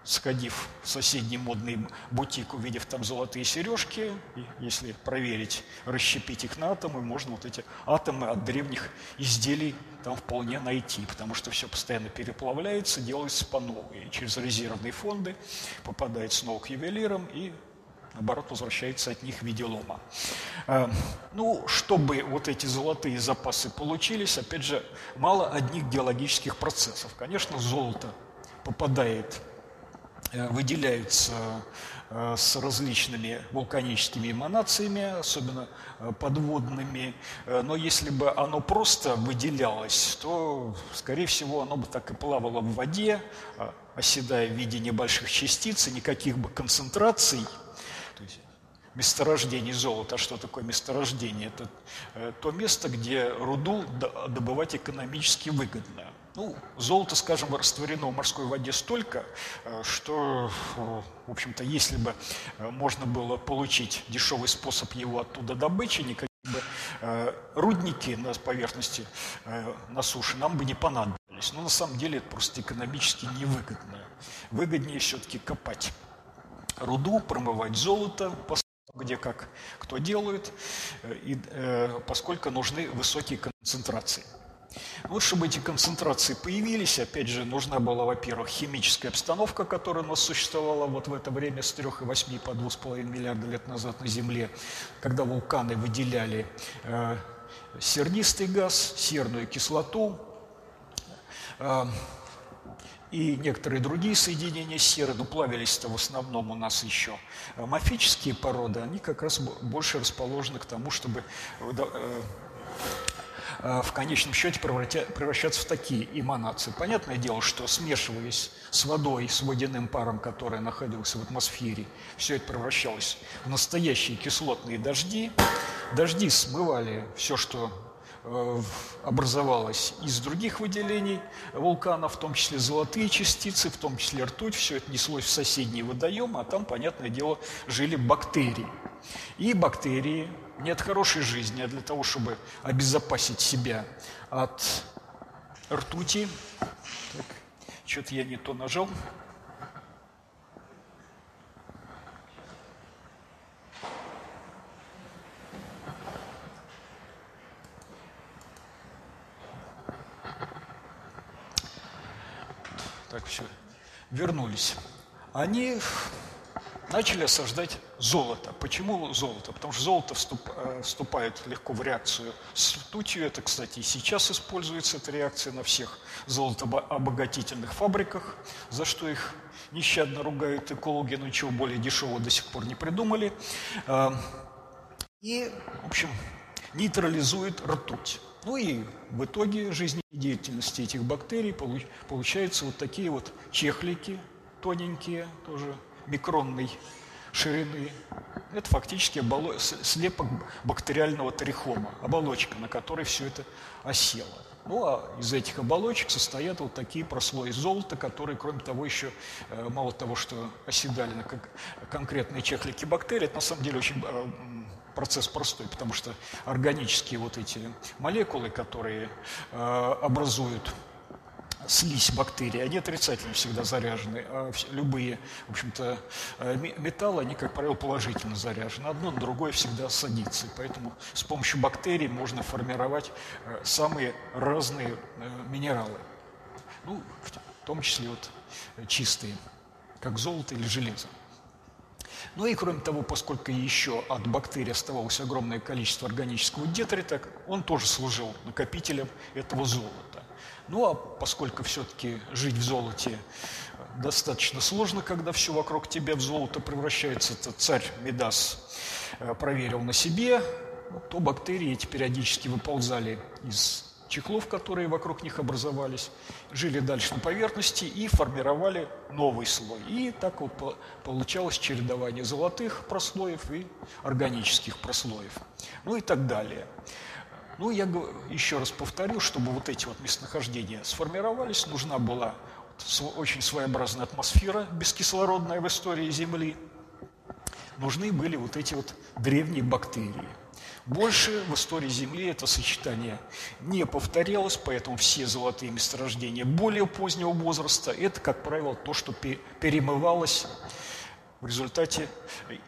сходив в соседний модный бутик, увидев там золотые сережки, и если проверить, расщепить их на атомы, можно вот эти атомы от древних изделий там вполне найти, потому что все постоянно переплавляется, делается по новой. Через резервные фонды попадает снова к ювелирам и наоборот, возвращается от них в виде лома. А, ну, чтобы вот эти золотые запасы получились, опять же, мало одних геологических процессов. Конечно, золото попадает Э, выделяются э, с различными вулканическими эманациями, особенно э, подводными. Но если бы оно просто выделялось, то, скорее всего, оно бы так и плавало в воде, оседая в виде небольших частиц, и никаких бы концентраций, месторождений золота. А что такое месторождение? Это то место, где руду добывать экономически выгодно. Ну, золото, скажем, растворено в морской воде столько, э, что, э, в общем-то, если бы э, можно было получить дешевый способ его оттуда добычи, никакие бы рудники на поверхности, на суше нам бы не понадобились. Но на самом деле это просто экономически невыгодно. Выгоднее все-таки копать руду, промывать золото, где как кто делает, и, поскольку нужны высокие концентрации. Вот чтобы эти концентрации появились, опять же, нужна была, во-первых, химическая обстановка, которая у нас существовала вот в это время с 3,8 по 2,5 миллиарда лет назад на Земле, когда вулканы выделяли э, сернистый газ, серную кислоту, э, и некоторые другие соединения серы, но плавились-то в основном у нас еще мафические породы, они как раз больше расположены к тому, чтобы э, Э, в конечном счете превращаться в такие эманации. Понятное дело, что смешиваясь с водой, с водяным паром, который находился в атмосфере, все это превращалось в настоящие кислотные дожди. Дожди смывали все, что э, образовалось из других выделений вулкана, в том числе золотые частицы, в том числе ртуть, все это неслось в соседние водоемы, а там, понятное дело, жили бактерии. И бактерии не от хорошей жизни, а для того, чтобы обезопасить себя от ртути. Так, что-то я не то нажал. Так, все, вернулись. Они начали осаждать золото. Почему золото? Потому что золото э, вступает легко в реакцию с ртутью. Это, кстати, и сейчас используется эта реакция на всех золотообогатительных фабриках, за что их нещадно ругают экологи, но ничего более дешевого до сих пор не придумали. Э, и, в общем, нейтрализует ртуть. Ну и в итоге жизнедеятельности этих бактерий получаются вот такие вот чехлики тоненькие, тоже микронный ширины. Это фактически слепок бактериального трихома, оболочка, на которой все это осело. Ну, а из этих оболочек состоят вот такие прослои золота, которые, кроме того, еще, э, мало того, что оседали на конкретные чехлики бактерий, это на самом деле очень э, процесс простой, потому что органические вот эти молекулы, которые э, образуют слизь бактерий, они отрицательно всегда заряжены, а любые, в общем-то, э, металлы, они, как правило, положительно заряжены. Одно на другое всегда садится, поэтому с помощью бактерий можно формировать э, самые разные э, минералы, ну, в том числе вот чистые, как золото или железо. Ну и кроме того, поскольку еще от бактерий оставалось огромное количество органического детрита, он тоже служил накопителем этого золота. Ну а поскольку все-таки жить в золоте достаточно сложно, когда все вокруг тебя в золото превращается, это царь Медас э, проверил на себе, то бактерии эти периодически выползали из чехлов, которые вокруг них образовались, жили дальше на поверхности и формировали новый слой. И так вот получалось чередование золотых прослоев и органических прослоев. Ну и так далее. Ну, я еще раз повторю, чтобы вот эти вот местонахождения сформировались, нужна была очень своеобразная атмосфера бескислородная в истории Земли. Нужны были вот эти вот древние бактерии. Больше в истории Земли это сочетание не повторялось, поэтому все золотые месторождения более позднего возраста – это, как правило, то, что перемывалось в результате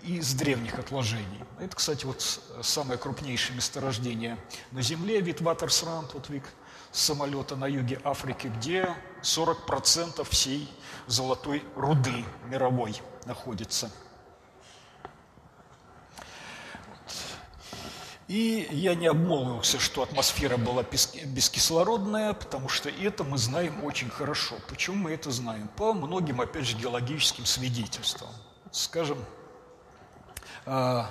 из древних отложений. Это, кстати, вот самое крупнейшее месторождение на Земле, Витватерсранд, вот вик самолета на юге Африки, где 40% всей золотой руды мировой находится. И я не обмолвился, что атмосфера была бескислородная, потому что это мы знаем очень хорошо. Почему мы это знаем? По многим, опять же, геологическим свидетельствам скажем, а,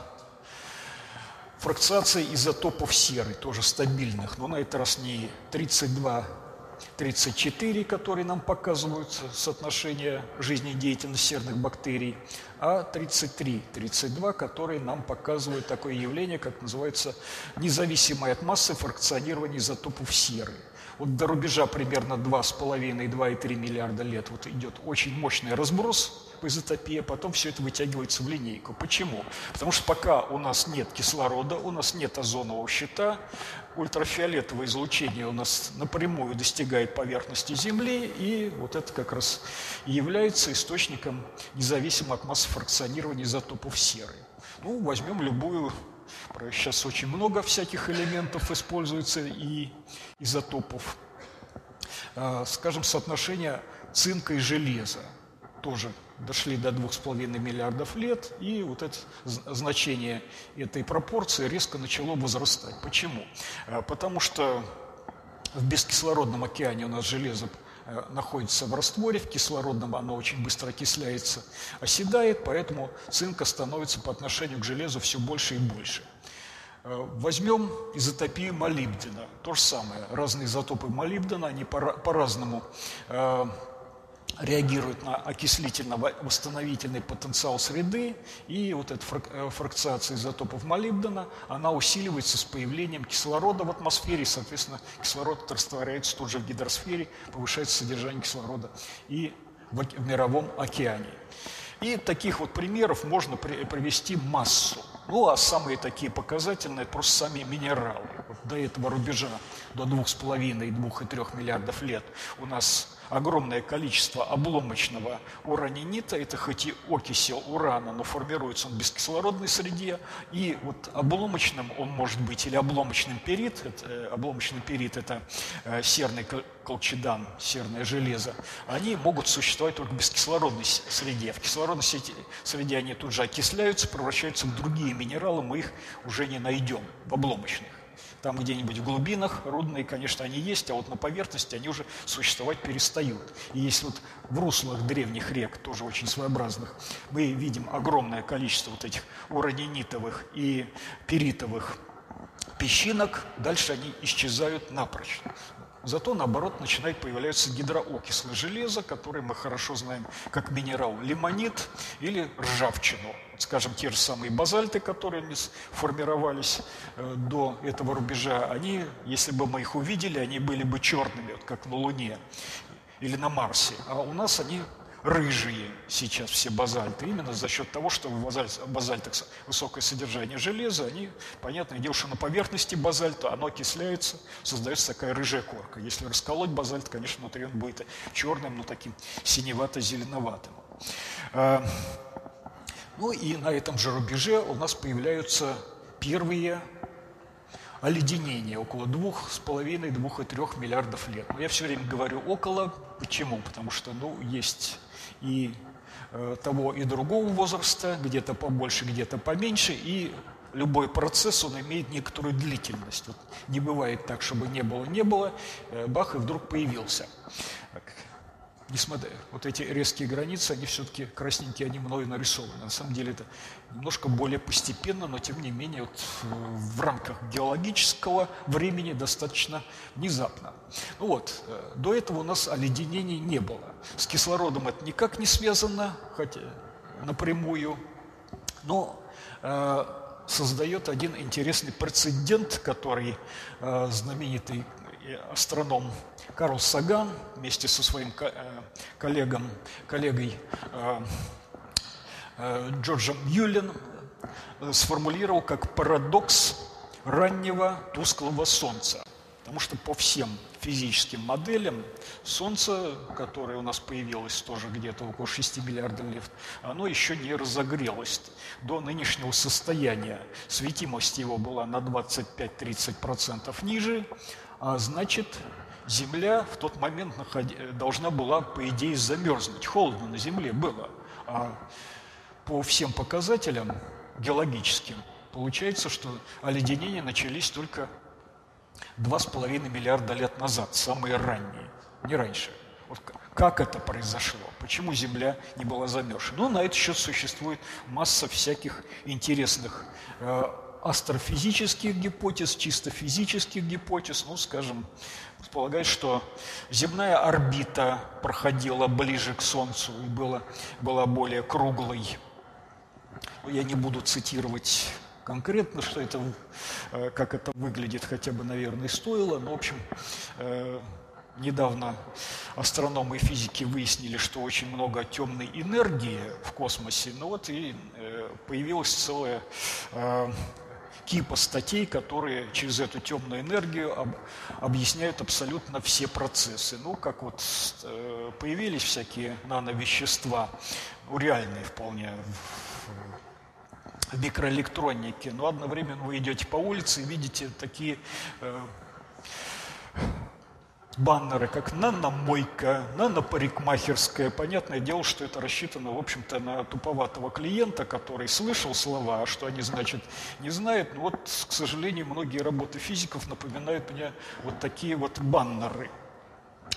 фракциация изотопов серы, тоже стабильных, но на этот раз не 32 34, которые нам показывают соотношение жизнедеятельности серных бактерий, а 33, 32, которые нам показывают такое явление, как называется независимое от массы фракционирование изотопов серы. Вот до рубежа примерно 2,5-2,3 миллиарда лет вот идет очень мощный разброс по изотопии, а потом все это вытягивается в линейку. Почему? Потому что пока у нас нет кислорода, у нас нет озонового щита, ультрафиолетовое излучение у нас напрямую достигает поверхности Земли, и вот это как раз и является источником независимо от массы фракционирования изотопов серы. Ну, возьмем любую Сейчас очень много всяких элементов используется и изотопов. А, скажем, соотношение цинка и железа тоже дошли до 2,5 миллиардов лет, и вот это значение этой пропорции резко начало возрастать. Почему? Э, потому что в бескислородном океане у нас железо находится в растворе, в кислородном оно очень быстро окисляется, оседает, поэтому цинка становится по отношению к железу все больше и больше. Э, возьмем изотопию молибдена, то же самое, разные изотопы молибдена, они по-разному реагирует на окислительно-восстановительный потенциал среды, и вот эта э, фракциация изотопов молибдена, она усиливается с появлением кислорода в атмосфере, и, соответственно, кислород растворяется тут же в гидросфере, повышается содержание кислорода и в, в мировом океане. И таких вот примеров можно привести массу. Ну, а самые такие показательные – просто сами минералы. Вот до этого рубежа, до 2,5 и 2,3 миллиардов лет у нас огромное количество обломочного уранинита, это хоть и окисел урана, но формируется он в бескислородной среде, и вот обломочным он может быть, или обломочным перит, это, э, обломочный перит – это э, серный колчедан, серное железо, они могут существовать только в бескислородной среде. В кислородной среде они тут же окисляются, превращаются в другие минералы, мы их уже не найдем в обломочных. Там где-нибудь в глубинах рудные, конечно, они есть, а вот на поверхности они уже существовать перестают. И если вот в руслах древних рек, тоже очень своеобразных, мы видим огромное количество вот этих уранинитовых и перитовых песчинок, дальше они исчезают напрочь. Зато, наоборот, начинает появляться гидроокислое железо, которое мы хорошо знаем как минерал лимонит или ржавчину. Скажем, те же самые базальты, которые формировались э, до этого рубежа, они, если бы мы их увидели, они были бы черными, вот как на Луне или на Марсе. А у нас они рыжие сейчас все базальты, именно за счет того, что в базальтах высокое содержание железа, они, понятное дело, что на поверхности базальта оно окисляется, создается такая рыжая корка. Если расколоть базальт, конечно, внутри он будет черным, но таким синевато-зеленоватым. А, ну и на этом же рубеже у нас появляются первые оледенения около двух с половиной, двух и трех миллиардов лет. Но я все время говорю около. Почему? Потому что, ну, есть и э, того и другого возраста, где-то побольше, где-то поменьше, и любой процесс, он имеет некоторую длительность. Вот не бывает так, чтобы не было, не было, э, бах, и вдруг появился несмотря вот эти резкие границы, они все-таки красненькие, они мною нарисованы. На самом деле это немножко более постепенно, но тем не менее вот в рамках геологического времени достаточно внезапно. Ну вот, э, до этого у нас оледенений не было. С кислородом это никак не связано, хотя напрямую, но э, создает один интересный прецедент, который э, знаменитый астроном Карл Саган вместе со своим э, коллегом, коллегой э, э, Джорджем Юлин сформулировал как парадокс раннего тусклого Солнца. Потому что по всем физическим моделям Солнце, которое у нас появилось тоже где-то около 6 миллиардов лет, оно еще не разогрелось до нынешнего состояния. Светимость его была на 25-30% ниже, а значит, Земля в тот момент должна была, по идее, замерзнуть. Холодно на Земле было. А по всем показателям геологическим получается, что оледенения начались только 2,5 миллиарда лет назад, самые ранние, не раньше. Вот как это произошло? Почему Земля не была замерзшей? Ну, на этот счет существует масса всяких интересных э, астрофизических гипотез, чисто физических гипотез, ну, скажем, предполагает, что земная орбита проходила ближе к Солнцу и была, была более круглой. Я не буду цитировать конкретно, что это, э, как это выглядит, хотя бы, наверное, стоило, но, в общем, э, недавно астрономы и физики выяснили, что очень много темной энергии в космосе, ну вот и э, появилась целая кипа статей, которые через эту темную энергию об, объясняют абсолютно все процессы. Ну, как вот э, появились всякие нановещества, ну, реальные вполне в, в микроэлектронике, но одновременно вы идете по улице и видите такие э, баннеры, как наномойка. Понятное дело, что это рассчитано, в общем-то, на туповатого клиента, который слышал слова, а что они значат, не знает. Но вот, к сожалению, многие работы физиков напоминают мне вот такие вот баннеры.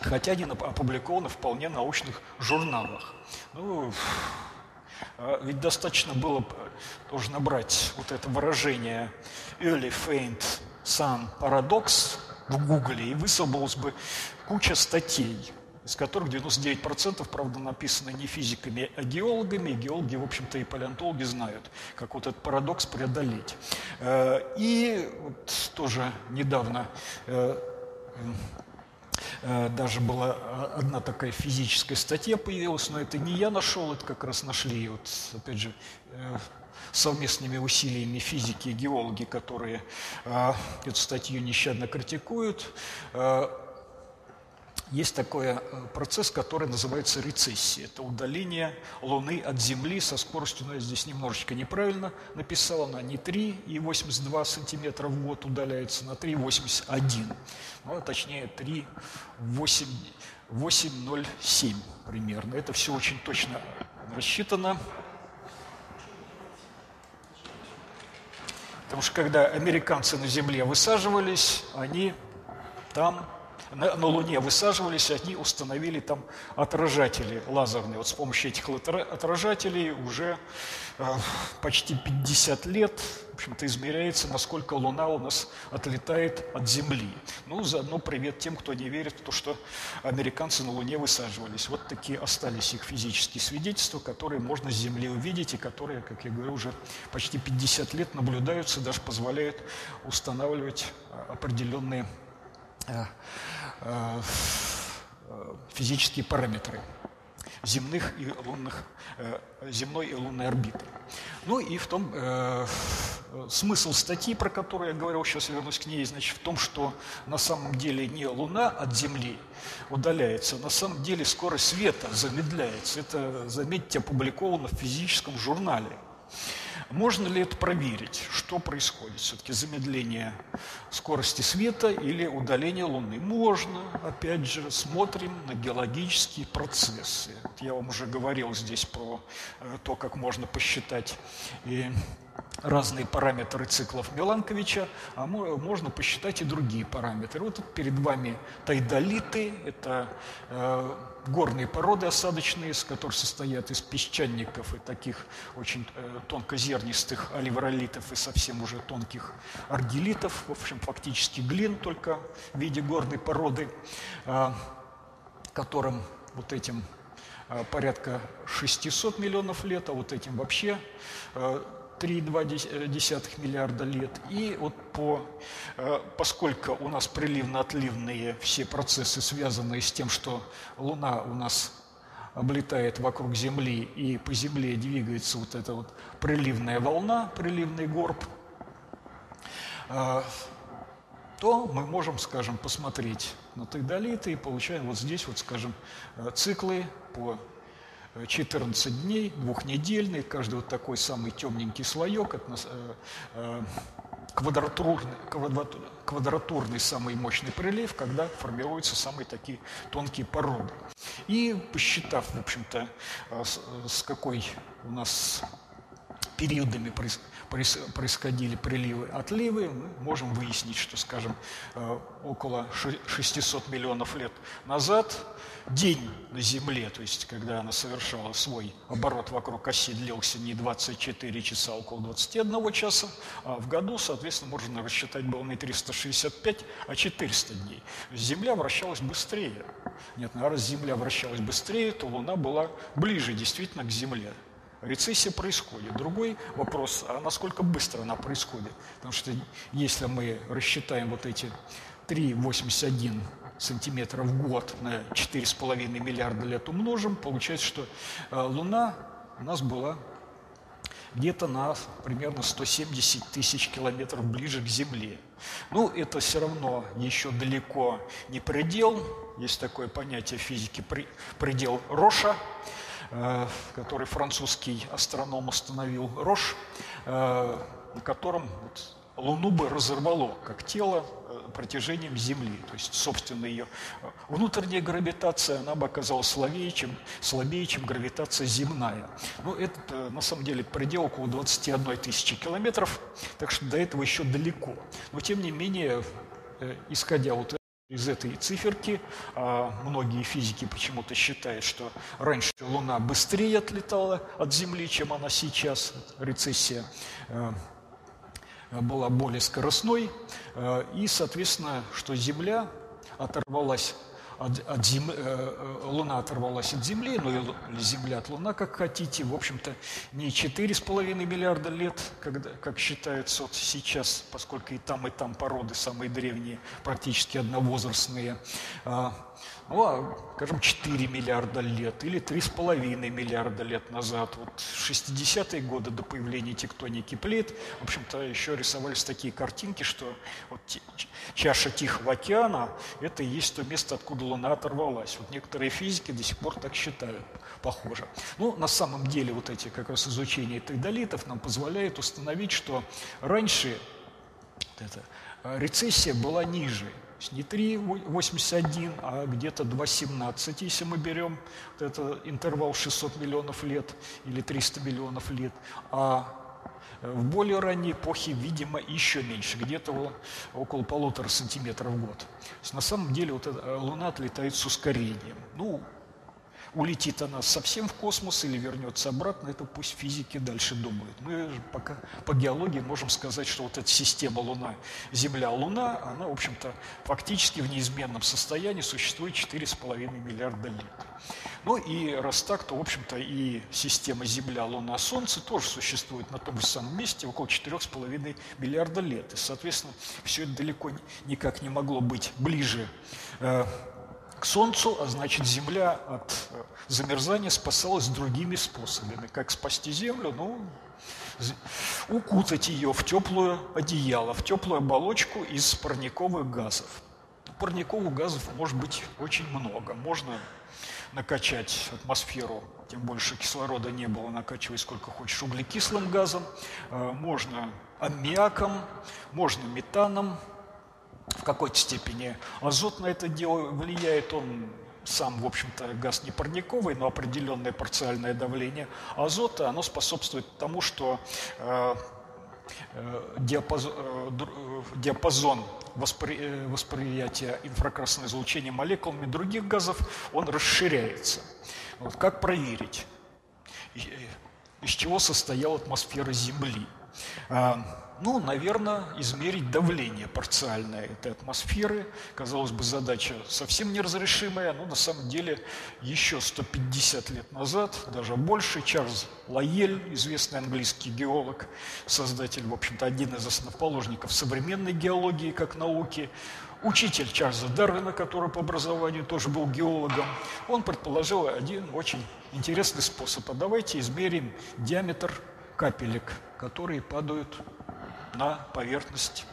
Хотя они опубликованы в вполне научных журналах. Ну, а ведь достаточно было тоже набрать вот это выражение early faint sun paradox, в Гугле, и высвободилась бы куча статей, из которых 99%, правда, написаны не физиками, а геологами, и геологи, в общем-то, и палеонтологи знают, как вот этот парадокс преодолеть. Э, и вот тоже недавно э, э, даже была одна такая физическая статья появилась, но это не я нашел, это как раз нашли, вот, опять же, совместными усилиями физики и геологи, которые э, эту статью нещадно критикуют, э, есть такой э, процесс, который называется рецессия. Это удаление Луны от Земли со скоростью, ну, я здесь немножечко неправильно написал, она не 3,82 сантиметра в год удаляется, на 3,81. Ну, а точнее 3,807 примерно. Это все очень точно рассчитано. Потому что когда американцы на земле высаживались, они там на, на Луне высаживались, они установили там отражатели лазерные. Вот с помощью этих отражателей уже э, почти 50 лет, общем-то, измеряется, насколько Луна у нас отлетает от Земли. Ну, заодно привет тем, кто не верит в то, что американцы на Луне высаживались. Вот такие остались их физические свидетельства, которые можно с Земли увидеть и которые, как я говорю, уже почти 50 лет наблюдаются, даже позволяют устанавливать э, определенные э, Э, физические параметры земных и лунных, э, земной и лунной орбиты. Ну и в том э, смысл статьи, про которую я говорил, сейчас вернусь к ней, значит, в том, что на самом деле не Луна от Земли удаляется, на самом деле скорость света замедляется. Это, заметьте, опубликовано в физическом журнале. Можно ли это проверить? Что происходит? Все-таки замедление скорости света или удаление Луны? Можно. Опять же, смотрим на геологические процессы. Я вам уже говорил здесь про э, то, как можно посчитать и разные параметры циклов Меланковича, а можно посчитать и другие параметры. Вот перед вами тайдолиты, это э, горные породы осадочные, с которых состоят из песчаников и таких очень э, тонкозернистых оливролитов и совсем уже тонких аргелитов, в общем, фактически глин только в виде горной породы, э, которым вот этим э, порядка 600 миллионов лет, а вот этим вообще 3,2 миллиарда лет. И вот по, э, поскольку у нас приливно-отливные все процессы, связанные с тем, что Луна у нас облетает вокруг Земли, и по Земле двигается вот эта вот приливная волна, приливный горб, э, то мы можем, скажем, посмотреть на тагдолиты и получаем вот здесь вот, скажем, э, циклы по 14 дней, двухнедельный, каждый вот такой самый темненький слоек, э, э, квадратурный, квадратурный самый мощный прилив, когда формируются самые такие тонкие породы. И посчитав, в общем-то, э, с какой у нас периодами происходили приливы, отливы, мы можем выяснить, что, скажем, около 600 миллионов лет назад день на Земле, то есть когда она совершала свой оборот вокруг оси, длился не 24 часа, а около 21 часа, а в году, соответственно, можно рассчитать было не 365, а 400 дней. Земля вращалась быстрее. Нет, ну, раз Земля вращалась быстрее, то Луна была ближе действительно к Земле. Рецессия происходит. Другой вопрос, а насколько быстро она происходит? Потому что если мы рассчитаем вот эти 3,81 сантиметров в год на 4,5 миллиарда лет умножим, получается, что э, Луна у нас была где-то на примерно 170 тысяч километров ближе к Земле. Ну, это все равно еще далеко не предел. Есть такое понятие физики предел Роша, который французский астроном установил Рош, э, на котором Луну бы разорвало как тело протяжением Земли. То есть, собственно, ее внутренняя гравитация, она бы оказалась слабее, чем, слабее, чем гравитация земная. Ну, это, э, на самом деле, предел около 21 тысячи километров, так что до этого еще далеко. Но, тем не менее, э, исходя вот из этой циферки, а многие физики почему-то считают, что раньше Луна быстрее отлетала от Земли, чем она сейчас, рецессия э, была более скоростной, э, и, соответственно, что Земля оторвалась от, от э, Луна оторвалась от Земли, ну или Земля от Луна, как хотите, в общем-то, не 4,5 миллиарда лет, когда, как считается вот сейчас, поскольку и там, и там породы самые древние, практически одновозрастные, а ну, скажем, 4 миллиарда лет или 3,5 миллиарда лет назад. Вот 60-е годы до появления тектоники плит, в общем-то, еще рисовались такие картинки, что вот чаша Тихого океана – это и есть то место, откуда Луна оторвалась. Вот некоторые физики до сих пор так считают, похоже. Ну, на самом деле, вот эти как раз изучения тагдолитов нам позволяет установить, что раньше вот эта э, рецессия была ниже – есть не 3,81, а где-то 2,17, если мы берем вот этот интервал 600 миллионов лет или 300 миллионов лет. А в более ранней эпохе, видимо, еще меньше, где-то около полутора сантиметров в год. То есть на самом деле вот эта Луна отлетает с ускорением. Ну, улетит она совсем в космос или вернется обратно, это пусть физики дальше думают. Мы пока по геологии можем сказать, что вот эта система Луна, Земля, Луна, она, в общем-то, фактически в неизменном состоянии существует 4,5 миллиарда лет. Ну и раз так, то, в общем-то, и система Земля, Луна, Солнце тоже существует на том же самом месте около 4,5 миллиарда лет. И, соответственно, все это далеко никак не могло быть ближе э, к Солнцу, а значит Земля от э, замерзания спасалась другими способами. Как спасти Землю? Ну, укутать ее в теплое одеяло, в теплую оболочку из парниковых газов. Парниковых газов может быть очень много. Можно накачать атмосферу, тем больше кислорода не было, накачивай сколько хочешь углекислым газом, э, можно аммиаком, можно метаном, в какой-то степени азот на это дело влияет, он сам, в общем-то, газ не парниковый, но определенное парциальное давление азота, оно способствует тому, что э, э, диапазон, э, диапазон воспри, восприятия инфракрасного излучения молекулами других газов, он расширяется. Вот как проверить, из чего состояла атмосфера Земли? Ну, наверное, измерить давление парциальное этой атмосферы. Казалось бы, задача совсем неразрешимая, но на самом деле еще 150 лет назад, даже больше, Чарльз Лаель, известный английский геолог, создатель, в общем-то, один из основоположников современной геологии как науки, учитель Чарльза Дарвина, который по образованию тоже был геологом, он предположил один очень интересный способ. А давайте измерим диаметр капелек, которые падают на поверхность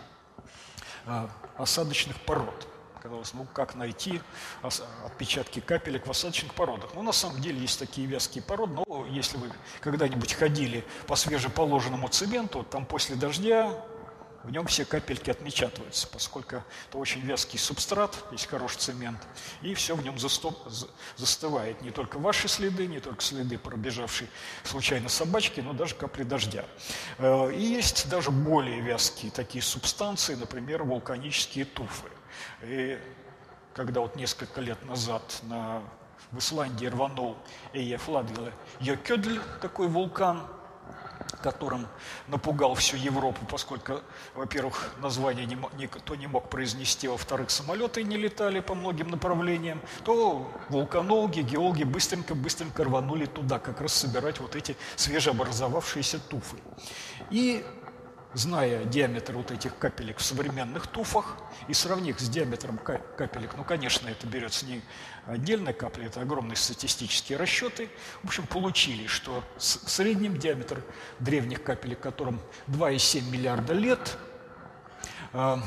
а, осадочных пород. Казалось, ну как найти отпечатки капелек в осадочных породах? Ну, на самом деле есть такие вязкие породы, но если вы когда-нибудь ходили по свежеположенному цементу, там после дождя в нем все капельки отмечатываются, поскольку это очень вязкий субстрат, есть хороший цемент, и все в нем застоп, застывает. Не только ваши следы, не только следы пробежавшей случайно собачки, но даже капли дождя. Э, и есть даже более вязкие такие субстанции, например, вулканические туфы. И когда вот несколько лет назад на в Исландии рванул Эйефладвиле Йокёдль, такой вулкан, которым напугал всю Европу, поскольку, во-первых, название никто не мог произнести, во-вторых, самолеты не летали по многим направлениям, то вулканологи, геологи быстренько-быстренько рванули туда, как раз собирать вот эти свежеобразовавшиеся туфы. И зная диаметр вот этих капелек в современных туфах и сравнив с диаметром капелек, ну, конечно, это берется не отдельная капля, это огромные статистические расчеты, в общем, получили, что средним диаметр древних капелек, которым 2,7 миллиарда лет, а,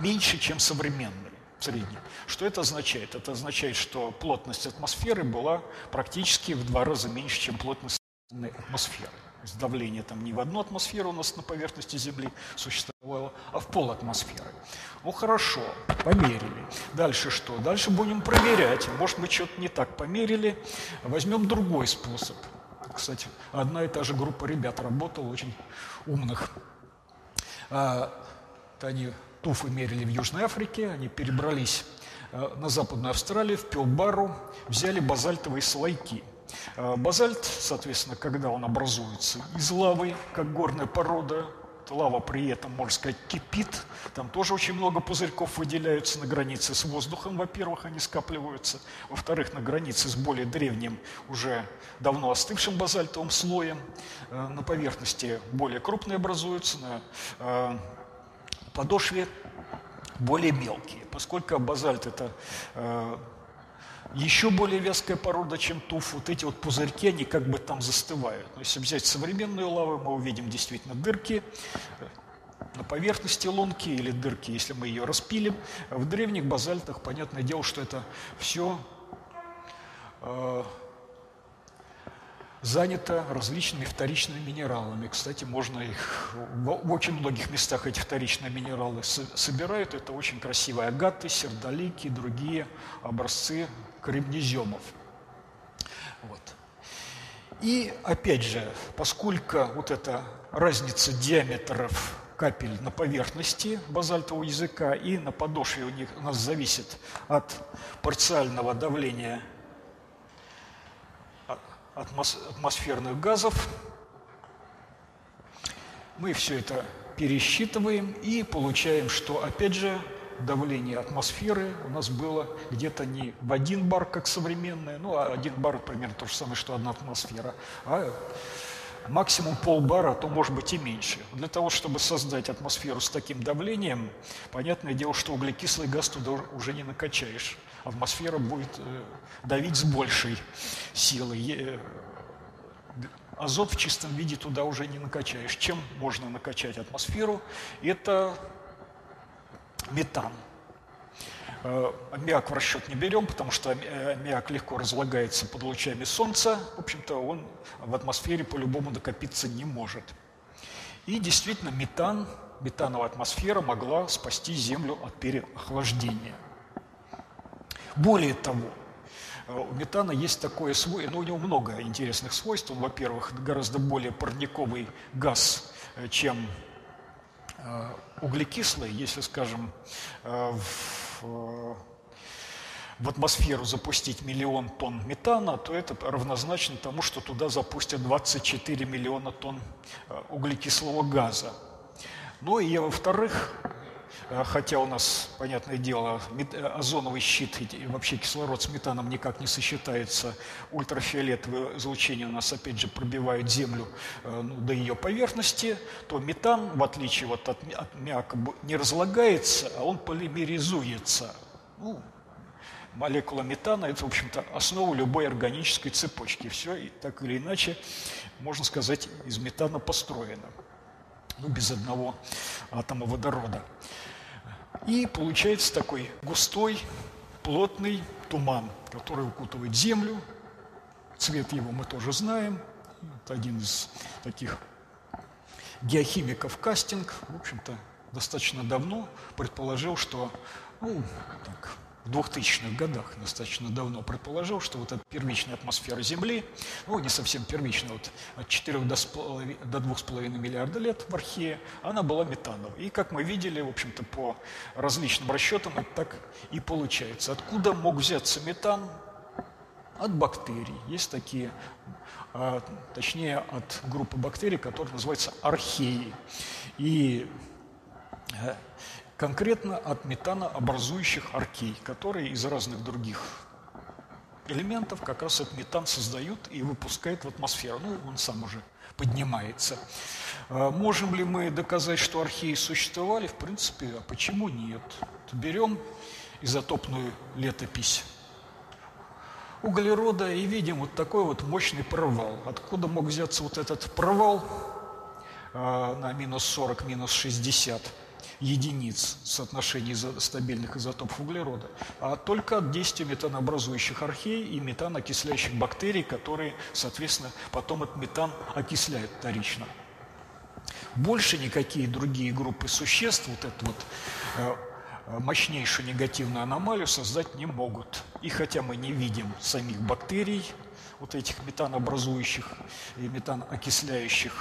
меньше, чем современные в среднем. Что это означает? Это означает, что плотность атмосферы была практически в два раза меньше, чем плотность атмосферы есть давление там не в одну атмосферу у нас на поверхности Земли существовало, а в пол атмосферы. Ну хорошо, померили. Дальше что? Дальше будем проверять. Может, мы что-то не так померили. Возьмем другой способ. Кстати, одна и та же группа ребят работала, очень умных. А, они туфы мерили в Южной Африке, они перебрались а, на Западную Австралию, в Пилбару, взяли базальтовые слойки – базальт, соответственно, когда он образуется из лавы, как горная порода, лава при этом, можно сказать, кипит, там тоже очень много пузырьков выделяются на границе с воздухом, во-первых, они скапливаются, во-вторых, на границе с более древним, уже давно остывшим базальтовым слоем, э, на поверхности более крупные образуются, на э, подошве более мелкие. Поскольку базальт – это еще более вязкая порода, чем туф, вот эти вот пузырьки, они как бы там застывают. Но если взять современную лаву, мы увидим действительно дырки на поверхности лунки или дырки, если мы ее распилим. В древних базальтах, понятное дело, что это все э, занято различными вторичными минералами. Кстати, можно их в очень многих местах эти вторичные минералы собирают. Это очень красивые агаты, сердолики, другие образцы кремнеземов. Вот. И опять же, поскольку вот эта разница диаметров капель на поверхности базальтового языка и на подошве у них у нас зависит от парциального давления атмосферных газов. Мы все это пересчитываем и получаем, что, опять же, давление атмосферы у нас было где-то не в один бар, как современное, ну, а один бар примерно то же самое, что одна атмосфера, а максимум полбара, а то может быть и меньше. Для того, чтобы создать атмосферу с таким давлением, понятное дело, что углекислый газ туда уже не накачаешь. Атмосфера будет э, давить с большей силой. Э, азот в чистом виде туда уже не накачаешь. Чем можно накачать атмосферу? Это метан. Э, аммиак в расчет не берем, потому что аммиак легко разлагается под лучами солнца. В общем-то, он в атмосфере по-любому накопиться не может. И действительно, метан, метановая атмосфера могла спасти Землю от переохлаждения. Более того, э, у метана есть такое свойство, ну, у него много интересных свойств. Он, во-первых, гораздо более парниковый газ, чем углекислый. Если, скажем, в Э, атмосферу запустить миллион тонн метана, то это равнозначно тому, что туда запустят 24 миллиона тонн э, углекислого газа. Ну и, во-вторых, э, хотя у нас, понятное дело, озоновый щит и вообще кислород с метаном никак не сочетается, ультрафиолетовое излучение у нас, опять же, пробивает Землю ну, до ее поверхности, то метан, в отличие вот от, от мяка, не разлагается, а он полимеризуется. Ну, молекула метана – это, в общем-то, основа любой органической цепочки. Все, и так или иначе, можно сказать, из метана построено. Ну, без одного атома водорода. И получается такой густой, плотный туман, который укутывает Землю. Цвет его мы тоже знаем. Это один из таких геохимиков Кастинг, в общем-то, достаточно давно предположил, что ну, так, в 2000-х годах достаточно давно предположил, что вот эта первичная атмосфера Земли, ну, не совсем первичная, вот от 4 до, до 2,5 миллиарда лет в Архее, она была метановой. И, как мы видели, в общем-то, по различным расчетам это так и получается. Откуда мог взяться метан? От бактерий. Есть такие, а, точнее, от группы бактерий, которая называется археи. И э, конкретно от метанообразующих аркей, которые из разных других элементов как раз этот метан создают и выпускают в атмосферу. Ну, он сам уже поднимается. А можем ли мы доказать, что археи существовали? В принципе, а почему нет? Берем изотопную летопись углерода и видим вот такой вот мощный провал. Откуда мог взяться вот этот провал а, на минус 40, минус 60? Единиц соотношения стабильных изотопов углерода, а только от действия метанообразующих архей и метанокисляющих бактерий, которые, соответственно, потом этот метан окисляют вторично. Больше никакие другие группы существ вот эту вот э, мощнейшую негативную аномалию создать не могут. И хотя мы не видим самих бактерий, вот этих метанообразующих и метанокисляющих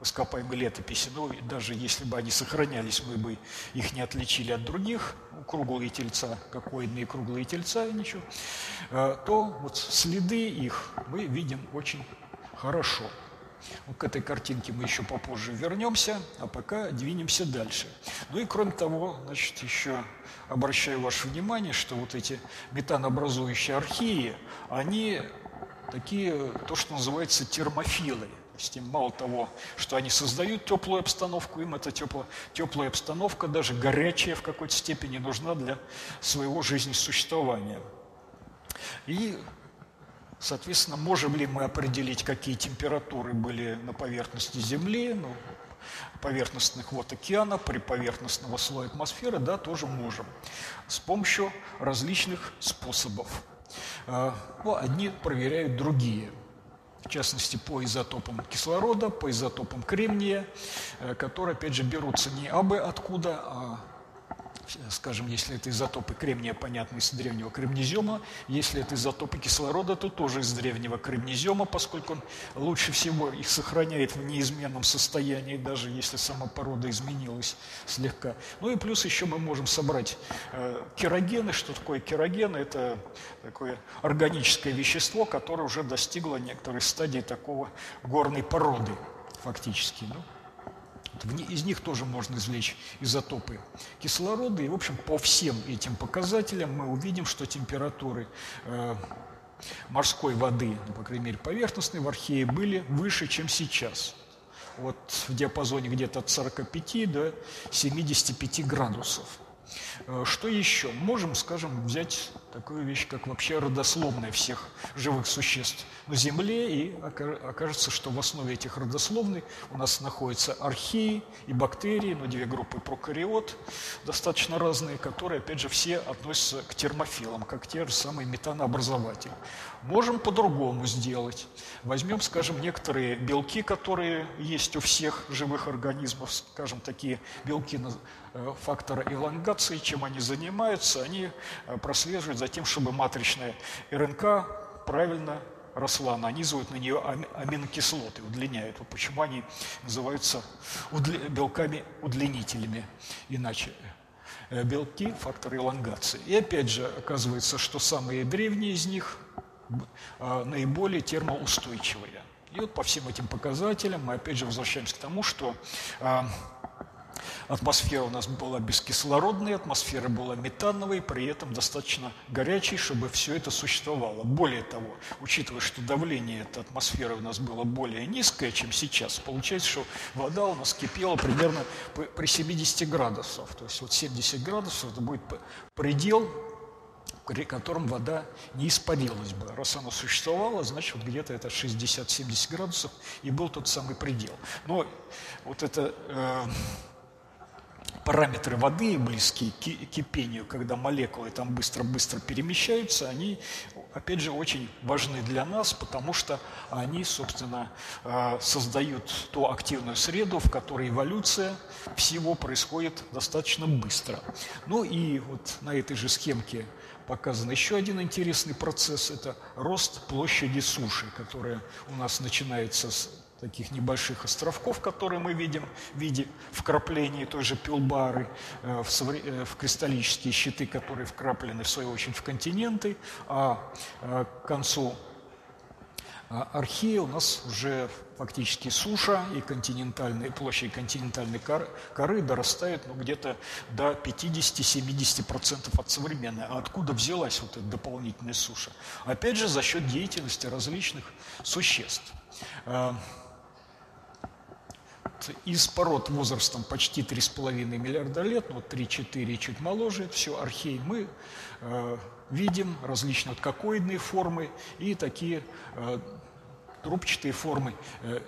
ископаемой летописи, ну, даже если бы они сохранялись, мы бы их не отличили от других, круглые тельца, какоидные круглые тельца, ничего, э, то вот следы их мы видим очень хорошо. К этой картинке мы еще попозже вернемся, а пока двинемся дальше. Ну и кроме того, значит, еще обращаю ваше внимание, что вот эти метанообразующие археи, они такие, то, что называется термофилы. Тем мало того, что они создают теплую обстановку, им эта теплая, теплая обстановка, даже горячая в какой-то степени, нужна для своего жизнесуществования. И, соответственно, можем ли мы определить, какие температуры были на поверхности Земли, ну, поверхностных вод океана, при поверхностного слоя атмосферы, да, тоже можем. С помощью различных способов. А, ну, одни проверяют другие – в частности по изотопам кислорода, по изотопам кремния, э, которые, опять же, берутся не абы откуда, а скажем, если это изотопы кремния, понятно, из древнего кремнезема, если это изотопы кислорода, то тоже из древнего кремнезема, поскольку он лучше всего их сохраняет в неизменном состоянии, даже если сама порода изменилась слегка. Ну и плюс еще мы можем собрать э, керогены. Что такое керогены? Это такое органическое вещество, которое уже достигло некоторой стадии такого горной породы фактически. Ну, из них тоже можно извлечь изотопы кислорода. И, в общем, по всем этим показателям мы увидим, что температуры э, морской воды, ну, по крайней мере, поверхностной в Архее были выше, чем сейчас. Вот в диапазоне где-то от 45 до 75 градусов. Э, что еще? Можем, скажем, взять такую вещь, как вообще родословная всех живых существ на Земле, и окажется, что в основе этих родословных у нас находятся археи и бактерии, но две группы прокариот, достаточно разные, которые, опять же, все относятся к термофилам, как те же самые метанообразователи. Можем по-другому сделать. Возьмем, скажем, некоторые белки, которые есть у всех живых организмов, скажем, такие белки э, фактора элонгации, чем они занимаются, они э, прослеживают за тем, чтобы матричная РНК правильно росла, нанизывают на нее аминокислоты, удлиняют. Вот почему они называются удли... белками-удлинителями, иначе э, белки – фактор элонгации. И опять же, оказывается, что самые древние из них а, наиболее термоустойчивые. И вот по всем этим показателям мы опять же возвращаемся к тому, что а, Атмосфера у нас была бескислородная, атмосфера была метановой, при этом достаточно горячей, чтобы все это существовало. Более того, учитывая, что давление этой атмосферы у нас было более низкое, чем сейчас, получается, что вода у нас кипела примерно при 70 градусов. То есть вот 70 градусов это будет предел, при котором вода не испарилась бы. Раз она существовала, значит, вот где-то это 60-70 градусов и был тот самый предел. Но вот это э, параметры воды, близкие к кипению, когда молекулы там быстро-быстро перемещаются, они, опять же, очень важны для нас, потому что они, собственно, э, создают ту активную среду, в которой эволюция всего происходит достаточно быстро. Ну и вот на этой же схемке показан еще один интересный процесс – это рост площади суши, которая у нас начинается с таких небольших островков, которые мы видим в виде вкраплений той же пилбары, э, в, э, в кристаллические щиты, которые вкраплены, в свою очередь, в континенты, а э, к концу архея у нас уже фактически суша и континентальные, площадь континентальной коры, коры дорастает ну, где-то до 50-70% от современной. А откуда взялась вот эта дополнительная суша? Опять же, за счет деятельности различных существ из пород возрастом почти 3,5 миллиарда лет, ну, 3-4 чуть моложе, все, архей, мы э, видим различные кокоидные формы и такие э, трубчатые формы э,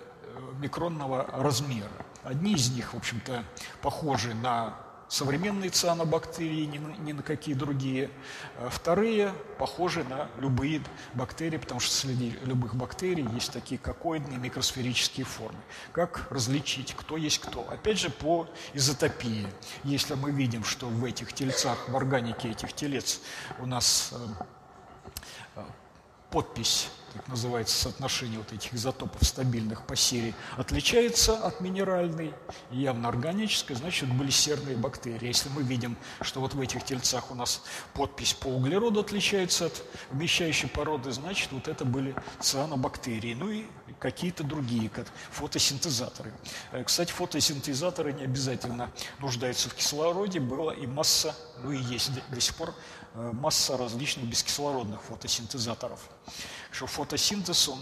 микронного размера. Одни из них, в общем-то, похожи на современные цианобактерии, ни на, ни на какие другие. А вторые похожи на любые бактерии, потому что среди любых бактерий есть такие кокоидные микросферические формы. Как различить, кто есть кто? Опять же, по изотопии. Если мы видим, что в этих тельцах, в органике этих телец у нас э, подпись так называется соотношение вот этих изотопов стабильных по серии, отличается от минеральной, явно органической, значит, были серные бактерии. Если мы видим, что вот в этих тельцах у нас подпись по углероду отличается от вмещающей породы, значит, вот это были цианобактерии. Ну и какие-то другие, как фотосинтезаторы. Э, кстати, фотосинтезаторы не обязательно нуждаются в кислороде, была и масса, ну и есть до сих пор масса различных бескислородных фотосинтезаторов. Что фотосинтез, он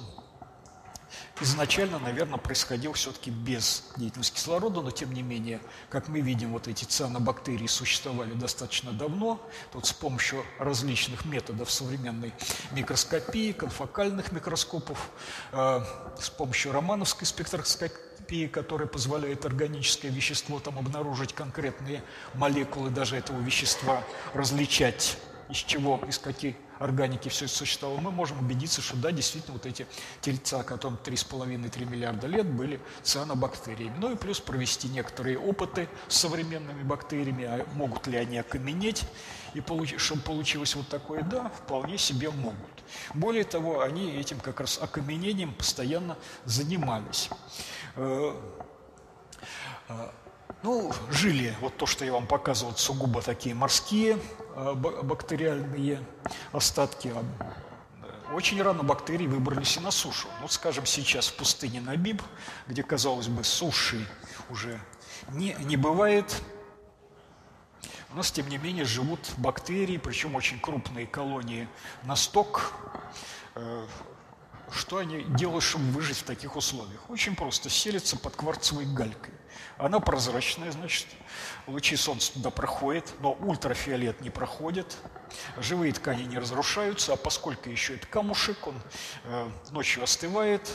изначально, наверное, происходил все-таки без деятельности кислорода, но тем не менее, как мы видим, вот эти цианобактерии существовали достаточно давно, тут с помощью различных методов современной микроскопии, конфокальных микроскопов, э, с помощью романовской спектроскопии, которая позволяет органическое вещество там обнаружить конкретные молекулы даже этого вещества, различать из чего, из каких органики все это существовало, мы можем убедиться, что да, действительно вот эти тельца, которым 3,5-3 миллиарда лет, были цианобактериями. Ну и плюс провести некоторые опыты с современными бактериями, а могут ли они окаменеть, и получ... чтобы получилось вот такое, да, вполне себе могут. Более того, они этим как раз окаменением постоянно занимались. Э, э, ну, жили, вот то, что я вам показывал, сугубо такие морские э, бактериальные остатки. Очень рано бактерии выбрались и на сушу. Вот, скажем, сейчас в пустыне Набиб, где, казалось бы, суши уже не, не бывает, у нас, тем не менее, живут бактерии, причем очень крупные колонии на сток. Что они делают, чтобы выжить в таких условиях? Очень просто, селятся под кварцевой галькой. Она прозрачная, значит, лучи солнца туда проходят, но ультрафиолет не проходит, живые ткани не разрушаются, а поскольку еще это камушек, он э, ночью остывает,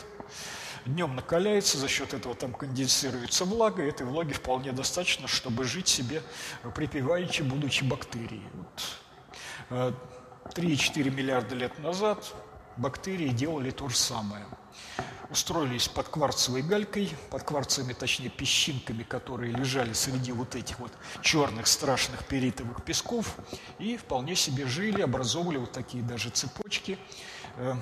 днем накаляется, за счет этого там конденсируется влага, и этой влаги вполне достаточно, чтобы жить себе припеваючи, будучи бактерией. Вот. 3-4 э, миллиарда лет назад бактерии делали то же самое – устроились под кварцевой галькой, под кварцевыми, точнее, песчинками, которые лежали среди вот этих вот черных страшных перитовых песков, и вполне себе жили, образовывали вот такие даже цепочки. Э,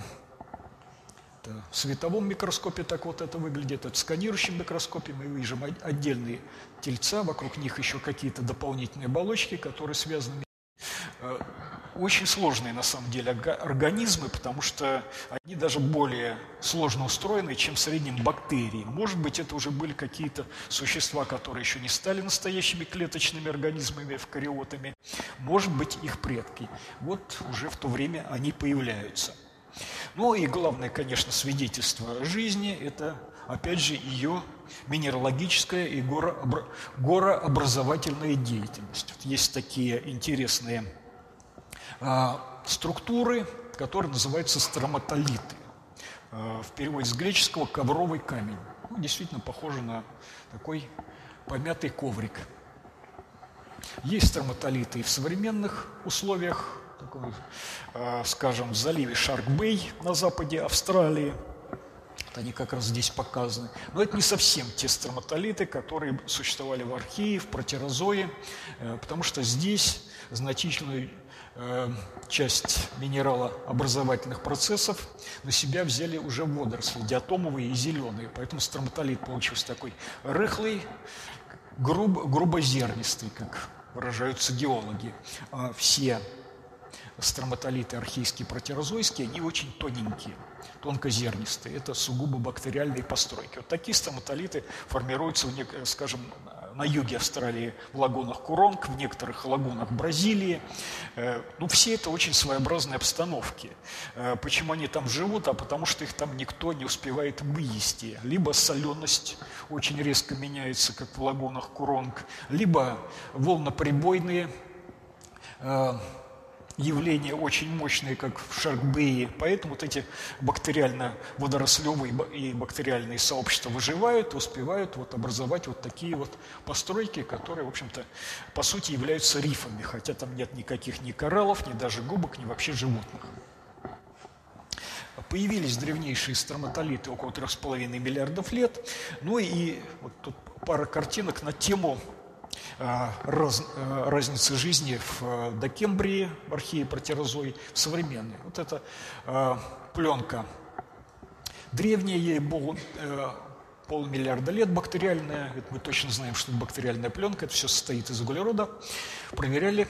в световом микроскопе так вот это выглядит, это в сканирующем микроскопе. Мы видим отдельные тельца, вокруг них еще какие-то дополнительные оболочки, которые связаны. Э, очень сложные на самом деле организмы, потому что они даже более сложно устроены, чем в среднем бактерии. Может быть, это уже были какие-то существа, которые еще не стали настоящими клеточными организмами, эвкариотами. Может быть, их предки. Вот уже в то время они появляются. Ну и главное, конечно, свидетельство жизни – это, опять же, ее минералогическая и горообразовательная деятельность. Вот есть такие интересные структуры, которые называются строматолиты. А, в переводе с греческого «ковровый камень». Ну, действительно похоже на такой помятый коврик. Есть строматолиты и в современных условиях, такой, э, скажем, в заливе Шарк-Бэй на западе Австралии – вот они как раз здесь показаны. Но это не совсем те строматолиты, которые существовали в архее, в протерозое, э, потому что здесь значительную часть минералообразовательных процессов на себя взяли уже водоросли, диатомовые и зеленые. Поэтому строматолит получился такой рыхлый, груб, грубозернистый, как выражаются геологи. А все строматолиты архейские, протерозойские, они очень тоненькие – тонкозернистые. Это сугубо бактериальные постройки. Вот такие стоматолиты формируются, в, скажем, на юге Австралии в лагунах Куронг, в некоторых лагунах Бразилии. Э, ну, все это очень своеобразные обстановки. Э, почему они там живут? А потому что их там никто не успевает вывести. Либо соленость очень резко меняется, как в лагунах Куронг, либо волноприбойные э, явления очень мощные, как в Шаркбее, поэтому вот эти бактериально-водорослевые и бактериальные сообщества выживают, успевают вот образовать вот такие вот постройки, которые, в общем-то, по сути являются рифами, хотя там нет никаких ни кораллов, ни даже губок, ни вообще животных. Появились древнейшие строматолиты около 3,5 миллиардов лет. Ну и вот тут пара картинок на тему раз, а, разницы жизни в э, докембрии, в архее протерозой, в современной. Вот эта э, пленка. Древняя, ей был э, полмиллиарда лет бактериальная, это мы точно знаем, что это бактериальная пленка, это все состоит из углерода, проверяли.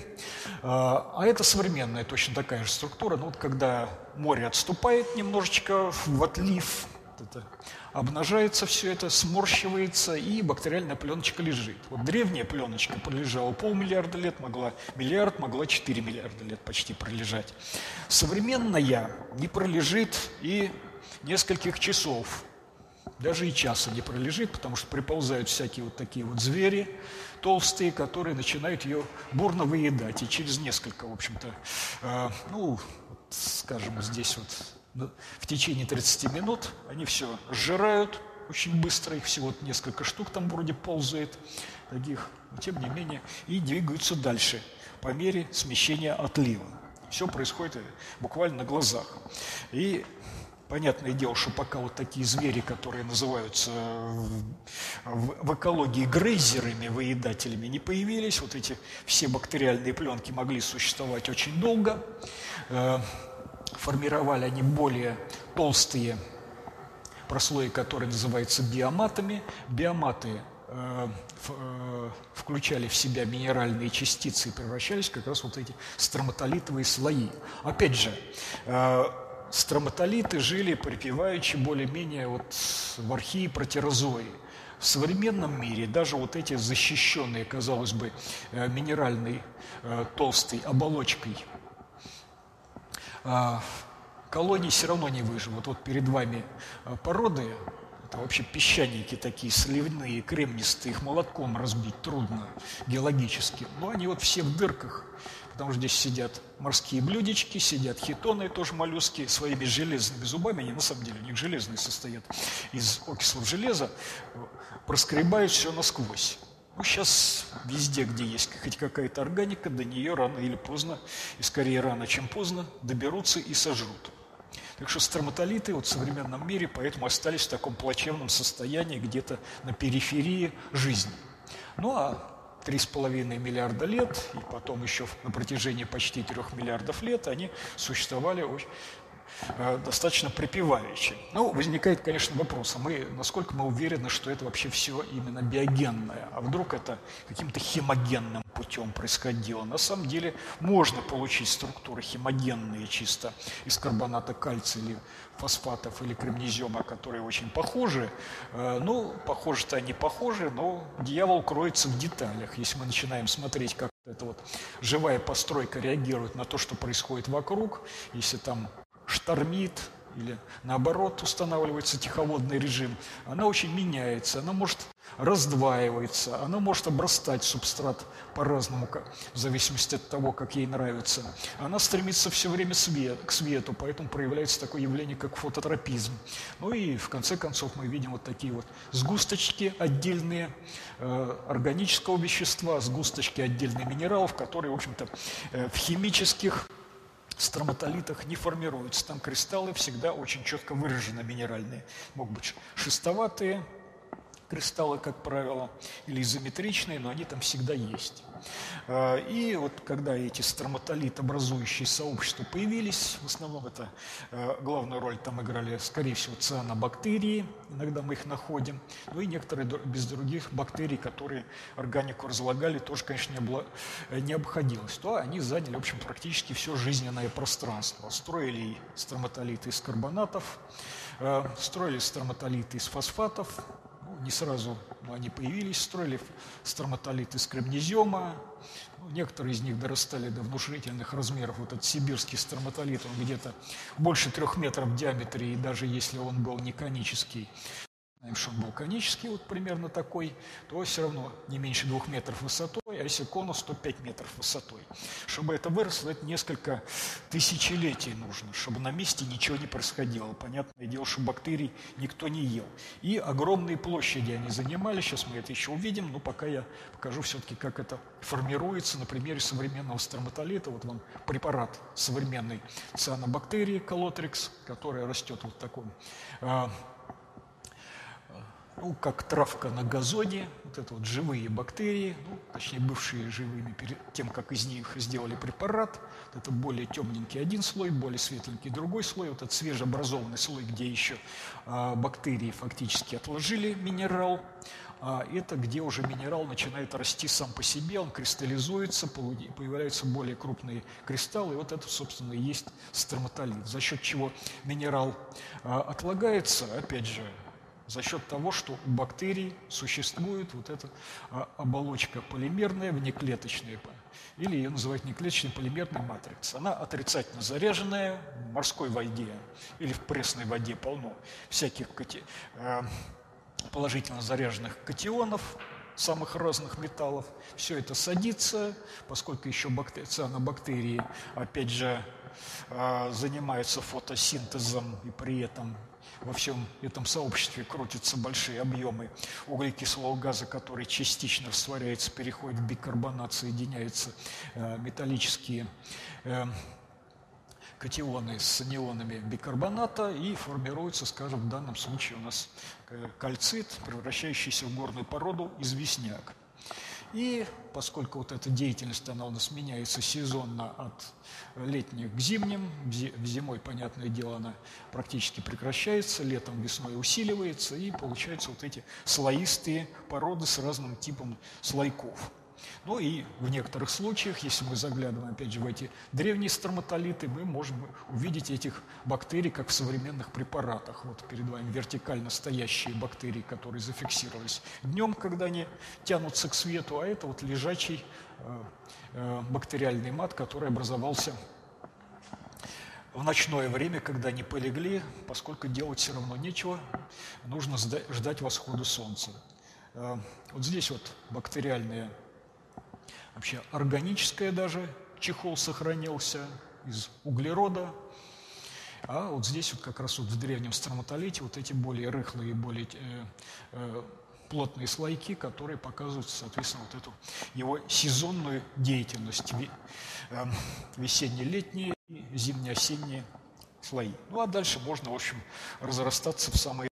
А это современная, точно такая же структура, но вот когда море отступает немножечко в отлив, это обнажается все это, сморщивается, и бактериальная пленочка лежит. Вот древняя пленочка пролежала полмиллиарда лет, могла миллиард, могла 4 миллиарда лет почти пролежать. Современная не пролежит и нескольких часов, даже и часа не пролежит, потому что приползают всякие вот такие вот звери толстые, которые начинают ее бурно выедать. И через несколько, в общем-то, э, ну, скажем, здесь вот в течение 30 минут они все сжирают очень быстро, их всего несколько штук там вроде ползает, таких, но тем не менее, и двигаются дальше по мере смещения отлива. Все происходит буквально на глазах. И Понятное дело, что пока вот такие звери, которые называются в, в экологии грейзерами, выедателями, не появились, вот эти все бактериальные пленки могли существовать очень долго. Э, формировали они более толстые прослои, которые называются биоматами. Биоматы э, э, включали в себя минеральные частицы и превращались как раз вот эти строматолитовые слои. Опять же, строматолиты жили припеваючи более-менее вот в архии протерозои. В современном мире даже вот эти защищенные, казалось бы, э, минеральной э, толстой оболочкой колонии все равно не выживут. Вот перед вами э, породы, это вообще песчаники такие сливные, кремнистые, их молотком разбить трудно геологически. Но они вот все в дырках потому что здесь сидят морские блюдечки, сидят хитоны, тоже моллюски, своими железными зубами, они на самом деле у них железные состоят из окислов железа, проскребают все насквозь. Сейчас везде, где есть хоть какая-то органика, до нее рано или поздно, и скорее рано, чем поздно, доберутся и сожрут. Так что строматолиты вот в современном мире поэтому остались в таком плачевном состоянии где-то на периферии жизни. Ну а 3,5 миллиарда лет, и потом еще на протяжении почти 3 миллиардов лет они существовали очень, достаточно припеваючи. Ну, возникает, конечно, вопрос, а мы, насколько мы уверены, что это вообще все именно биогенное, а вдруг это каким-то хемогенным путем происходило. На самом деле можно получить структуры хемогенные чисто из карбоната кальция или фосфатов или кремнезема, которые очень похожи. Э, ну, похожи-то они похожи, но дьявол кроется в деталях. Если мы начинаем смотреть, как эта вот живая постройка реагирует на то, что происходит вокруг, если там штормит, или наоборот устанавливается тиховодный режим, она очень меняется, она может раздваивается, она может обрастать субстрат по-разному, в зависимости от того, как ей нравится. Она стремится все время свет, к свету, поэтому проявляется такое явление, как фототропизм. Ну и в конце концов мы видим вот такие вот сгусточки отдельные э, органического вещества, сгусточки отдельных минералов, которые, в общем-то, э, в химических строматолитах не формируются. Там кристаллы всегда очень четко выражены минеральные. Могут быть шестоватые, кристаллы, как правило, или изометричные, но они там всегда есть. А, и вот когда эти строматолит образующие сообщества появились, в основном это а, главную роль там играли, скорее всего, цианобактерии, иногда мы их находим, ну и некоторые без других бактерий, которые органику разлагали, тоже, конечно, не, э, не обходилось. То они заняли, в общем, практически все жизненное пространство. Строили строматолиты из карбонатов, а, строили строматолиты из фосфатов, не сразу они появились, строили строматолит из кремнезема, некоторые из них дорастали до внушительных размеров. Вот этот сибирский строматолит, он где-то больше трех метров в диаметре, и даже если он был не конический, знаем, что он был конический, вот примерно такой, то все равно не меньше двух метров высотой, а если конус, то 5 метров высотой. Чтобы это выросло, это несколько тысячелетий нужно, чтобы на месте ничего не происходило. Понятное дело, что бактерий никто не ел. И огромные площади они занимали, сейчас мы это еще увидим, но пока я покажу все-таки, как это формируется на примере современного строматолита. Вот вам препарат современной цианобактерии, колотрикс, которая растет вот в таком а, ну, как травка на газоне, вот это вот живые бактерии, ну, точнее бывшие живыми перед тем, как из них сделали препарат. Вот это более темненький один слой, более светленький другой слой. Вот этот свежеобразованный слой, где еще а, бактерии фактически отложили минерал. А это где уже минерал начинает расти сам по себе, он кристаллизуется, появляются более крупные кристаллы, и вот это, собственно, и есть строматолит, за счет чего минерал а, отлагается, опять же, за счет того, что у бактерий существует вот эта а, оболочка полимерная, внеклеточная, или ее называют неклеточной полимерной матрицей. Она отрицательно заряженная, в морской воде или в пресной воде полно всяких а, положительно заряженных катионов, самых разных металлов. Все это садится, поскольку еще бактери, цианобактерии, опять же, а, занимаются фотосинтезом и при этом во всем этом сообществе крутятся большие объемы углекислого газа, который частично растворяется, переходит в бикарбонат, соединяются э, металлические э, катионы с анионами бикарбоната и формируется, скажем, в данном случае у нас э, кальцит, превращающийся в горную породу известняк. И поскольку вот эта деятельность, она у нас меняется сезонно от летних к зимним, зимой, понятное дело, она практически прекращается, летом, весной усиливается, и получаются вот эти слоистые породы с разным типом слойков. Ну и в некоторых случаях, если мы заглядываем, опять же, в эти древние строматолиты, мы можем увидеть этих бактерий, как в современных препаратах. Вот перед вами вертикально стоящие бактерии, которые зафиксировались днем, когда они тянутся к свету, а это вот лежачий э, э, бактериальный мат, который образовался в ночное время, когда они полегли, поскольку делать все равно нечего, нужно ждать восхода солнца. Э, вот здесь вот бактериальные вообще органическое даже, чехол сохранился из углерода. А вот здесь вот как раз вот в древнем строматолите вот эти более рыхлые, более э, э, плотные слойки, которые показывают, соответственно, вот эту его сезонную деятельность, э, весенне-летние зимне-осенние слои. Ну а дальше можно, в общем, разрастаться в самые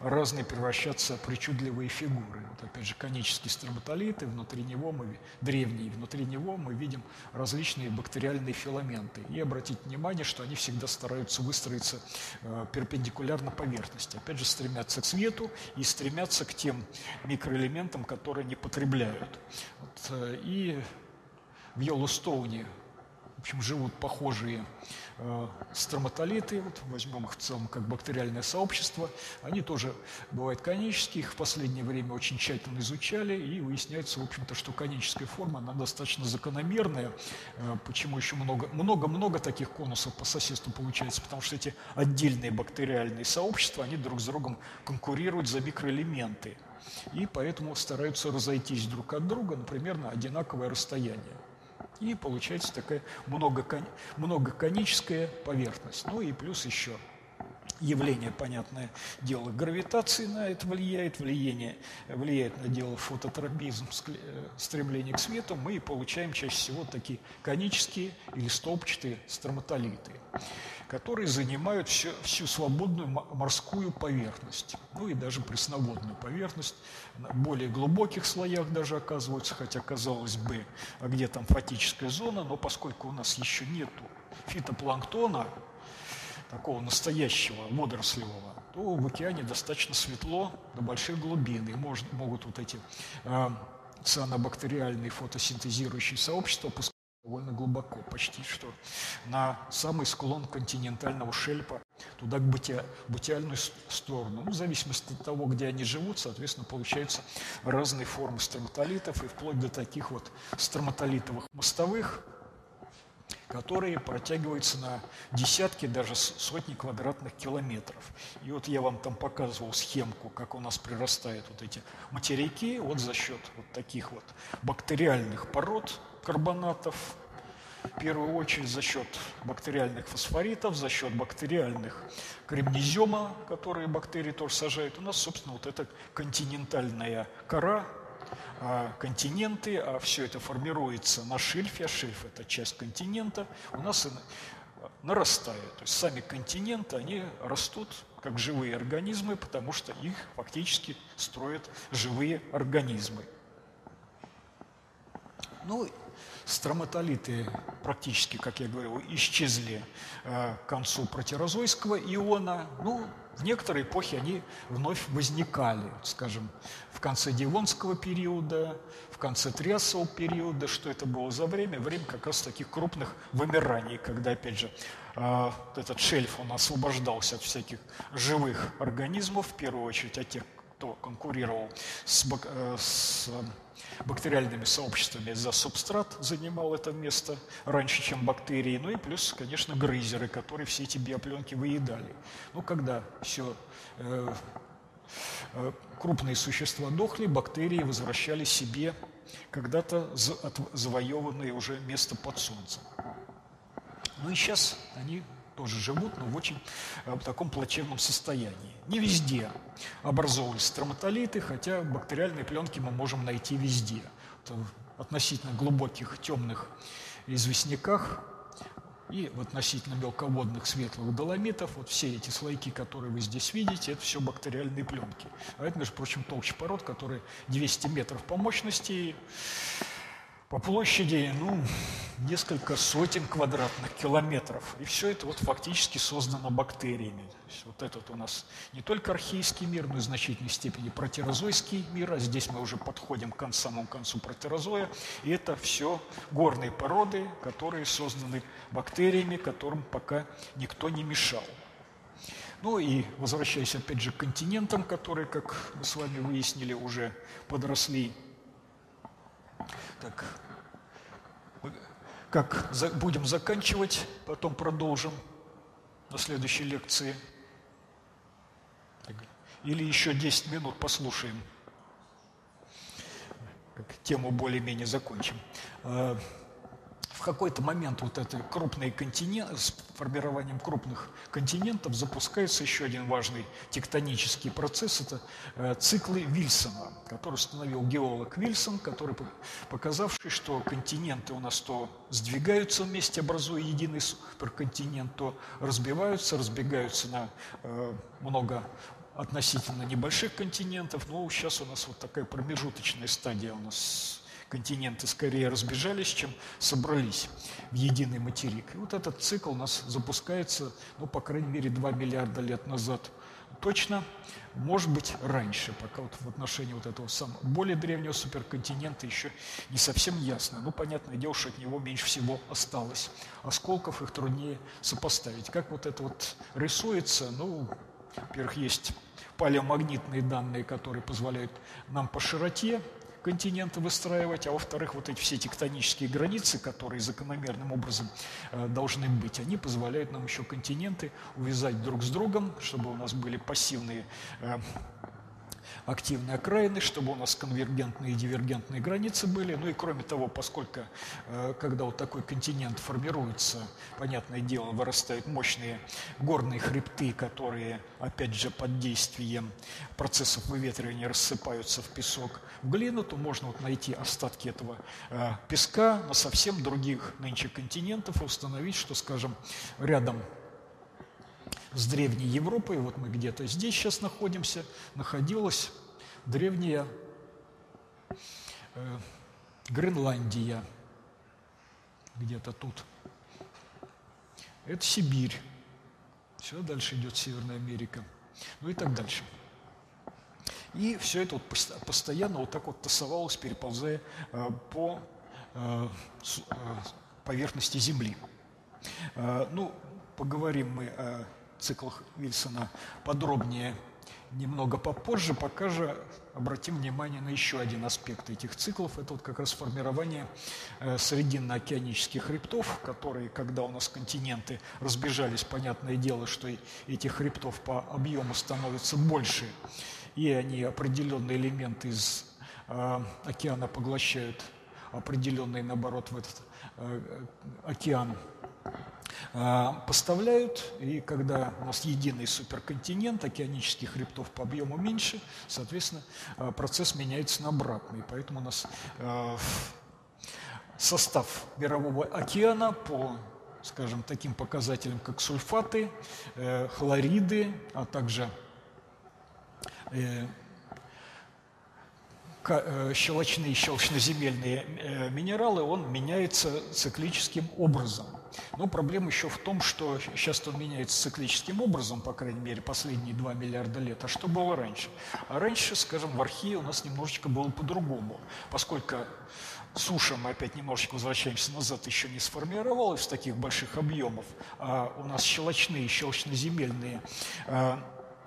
разные превращаться причудливые фигуры. Вот опять же конический строматолит, и внутри него мы, древний, внутри него мы видим различные бактериальные филаменты. И обратите внимание, что они всегда стараются выстроиться э, перпендикулярно поверхности. Опять же, стремятся к свету и стремятся к тем микроэлементам, которые они потребляют. Вот, э, и в Йеллоустоуне в общем, живут похожие строматолиты, вот возьмем их в целом как бактериальное сообщество, они тоже бывают конические, их в последнее время очень тщательно изучали, и выясняется, в общем-то, что коническая форма, она достаточно закономерная, э, почему еще много-много таких конусов по соседству получается, потому что эти отдельные бактериальные сообщества, они друг с другом конкурируют за микроэлементы, и поэтому стараются разойтись друг от друга, например, на одинаковое расстояние. И получается такая многокон... многоконическая поверхность. Ну и плюс еще явление, понятное дело, гравитации на это влияет, влияние, влияет на дело фототропизм, стремление к свету, мы получаем чаще всего такие конические или столбчатые строматолиты которые занимают всю, всю свободную морскую поверхность, ну и даже пресноводную поверхность, в более глубоких слоях даже оказываются, хотя казалось бы, а где там фатическая зона, но поскольку у нас еще нету фитопланктона, такого настоящего, водорослевого, то в океане достаточно светло до больших глубин, и может, могут вот эти э, цианобактериальные фотосинтезирующие сообщества довольно глубоко, почти что на самый склон континентального шельфа, туда к бытия, бытиальную сторону. Ну, в зависимости от того, где они живут, соответственно, получаются разные формы строматолитов, и вплоть до таких вот строматолитовых мостовых, которые протягиваются на десятки, даже сотни квадратных километров. И вот я вам там показывал схемку, как у нас прирастают вот эти материки, вот за счет вот таких вот бактериальных пород, карбонатов, в первую очередь за счет бактериальных фосфоритов, за счет бактериальных кремнезема, которые бактерии тоже сажают. У нас, собственно, вот эта континентальная кора, а континенты, а все это формируется на шельфе, а шельф – это часть континента, у нас нарастает. То есть сами континенты, они растут как живые организмы, потому что их фактически строят живые организмы. Ну, Строматолиты практически, как я говорил, исчезли э, к концу протерозойского иона. Ну, в некоторые эпохи они вновь возникали, скажем, в конце Девонского периода, в конце Триасового периода. Что это было за время? Время как раз таких крупных вымираний, когда, опять же, э, этот шельф он освобождался от всяких живых организмов, в первую очередь от тех, кто конкурировал с, э, с бактериальными сообществами за субстрат занимал это место раньше, чем бактерии. Ну и плюс, конечно, грызеры, которые все эти биопленки выедали. Ну, когда все э, э, крупные существа дохли, бактерии возвращали себе когда-то завоеванное уже место под солнцем. Ну и сейчас они тоже живут, но в очень э, в таком плачевном состоянии. Не везде образовывались строматолиты, хотя бактериальные пленки мы можем найти везде. В относительно глубоких темных известняках и в относительно мелководных светлых доломитов, вот все эти слойки, которые вы здесь видите, это все бактериальные пленки. А это, между прочим, толща пород, которые 200 метров по мощности, по площади, ну, несколько сотен квадратных километров. И все это вот фактически создано бактериями. То есть вот этот у нас не только архейский мир, но и в значительной степени протерозойский мир, а здесь мы уже подходим к самому концу протерозоя. И это все горные породы, которые созданы бактериями, которым пока никто не мешал. Ну и возвращаясь опять же к континентам, которые, как мы с вами выяснили, уже подросли так, как за, будем заканчивать, потом продолжим на следующей лекции. Или еще 10 минут послушаем. Тему более-менее закончим. Какой-то момент вот это крупные континенты, с формированием крупных континентов запускается еще один важный тектонический процесс, это э, циклы Вильсона, который установил геолог Вильсон, который показавший, что континенты у нас то сдвигаются вместе, образуя единый суперконтинент, то разбиваются, разбегаются на э, много относительно небольших континентов, но сейчас у нас вот такая промежуточная стадия у нас континенты скорее разбежались, чем собрались в единый материк. И вот этот цикл у нас запускается, ну, по крайней мере, 2 миллиарда лет назад точно, может быть, раньше, пока вот в отношении вот этого самого более древнего суперконтинента еще не совсем ясно. Ну, понятное дело, что от него меньше всего осталось. Осколков их труднее сопоставить. Как вот это вот рисуется, ну, во-первых, есть палеомагнитные данные, которые позволяют нам по широте континенты выстраивать, а во-вторых, вот эти все тектонические границы, которые закономерным образом э, должны быть, они позволяют нам еще континенты увязать друг с другом, чтобы у нас были пассивные активные окраины, чтобы у нас конвергентные и дивергентные границы были. Ну и кроме того, поскольку э, когда вот такой континент формируется, понятное дело, вырастают мощные горные хребты, которые, опять же, под действием процессов выветривания рассыпаются в песок, в глину, то можно вот найти остатки этого э, песка на совсем других нынче континентов и установить, что, скажем, рядом с Древней Европой, вот мы где-то здесь сейчас находимся, находилась древняя э, Гренландия, где-то тут. Это Сибирь. Все, дальше идет Северная Америка. Ну и так дальше. И все это вот постоянно вот так вот тасовалось, переползая э, по э, э, поверхности Земли. Э, ну, поговорим мы о циклах Вильсона подробнее немного попозже, пока же обратим внимание на еще один аспект этих циклов. Это вот как раз формирование э, срединно-океанических хребтов, которые, когда у нас континенты разбежались, понятное дело, что этих хребтов по объему становится больше, и они определенные элементы из э, океана поглощают, определенные, наоборот, в этот э, океан поставляют, и когда у нас единый суперконтинент, океанических хребтов по объему меньше, соответственно, а, процесс меняется на обратный. Поэтому у нас а, состав мирового океана по скажем, таким показателям, как сульфаты, э, хлориды, а также э, щелочные, щелочноземельные минералы, он меняется циклическим образом. Но проблема еще в том, что сейчас он меняется циклическим образом, по крайней мере, последние 2 миллиарда лет. А что было раньше? А раньше, скажем, в архее у нас немножечко было по-другому, поскольку суша, мы опять немножечко возвращаемся назад, еще не сформировалась в таких больших объемов, а у нас щелочные, щелочноземельные а,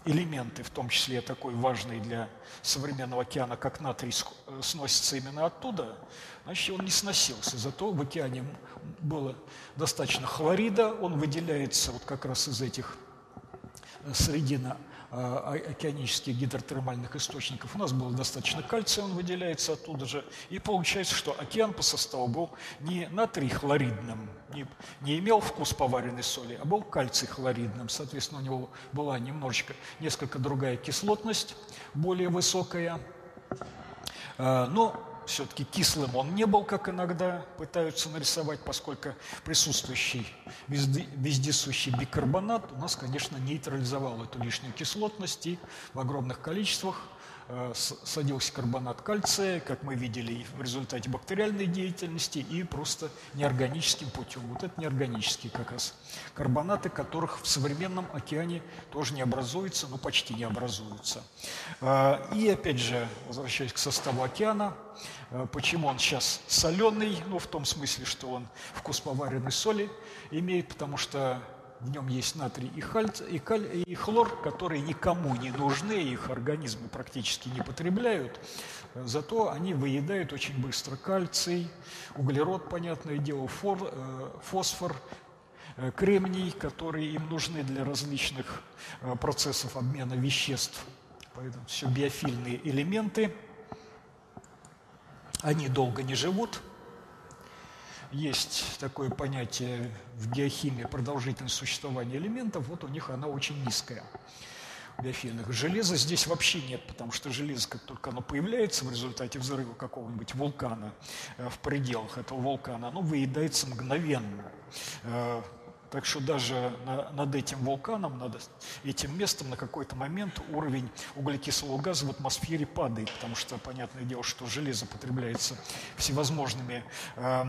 элементы, в том числе такой важный для современного океана, как натрий, э, сносится именно оттуда, значит, он не сносился. Зато в океане было достаточно хлорида, он выделяется вот как раз из этих э, средина океанических гидротермальных источников. У нас было достаточно кальция, он выделяется оттуда же. И получается, что океан по составу был не натрий хлоридным, не, не имел вкус поваренной соли, а был кальций хлоридным. Соответственно, у него была немножечко, несколько другая кислотность, более высокая. А, но все-таки кислым он не был, как иногда пытаются нарисовать, поскольку присутствующий вездесущий бикарбонат у нас, конечно, нейтрализовал эту лишнюю кислотность и в огромных количествах садился карбонат кальция, как мы видели в результате бактериальной деятельности, и просто неорганическим путем. Вот это неорганические как раз карбонаты, которых в современном океане тоже не образуются, но почти не образуются. Э, и опять же, возвращаясь к составу океана, э, почему он сейчас соленый, ну в том смысле, что он вкус поваренной соли имеет, потому что в нем есть натрий и, хальц, и, каль, и хлор, которые никому не нужны, их организмы практически не потребляют, зато они выедают очень быстро кальций, углерод, понятное дело, фор, э, фосфор, э, кремний, которые им нужны для различных э, процессов обмена веществ. Поэтому все биофильные элементы, они долго не живут – есть такое понятие в геохимии продолжительность существования элементов, вот у них она очень низкая биофильных. Железа здесь вообще нет, потому что железо, как только оно появляется в результате взрыва какого-нибудь вулкана э, в пределах этого вулкана, оно выедается мгновенно. Э, так что даже на, над этим вулканом, над этим местом на какой-то момент уровень углекислого газа в атмосфере падает, потому что, понятное дело, что железо потребляется всевозможными э,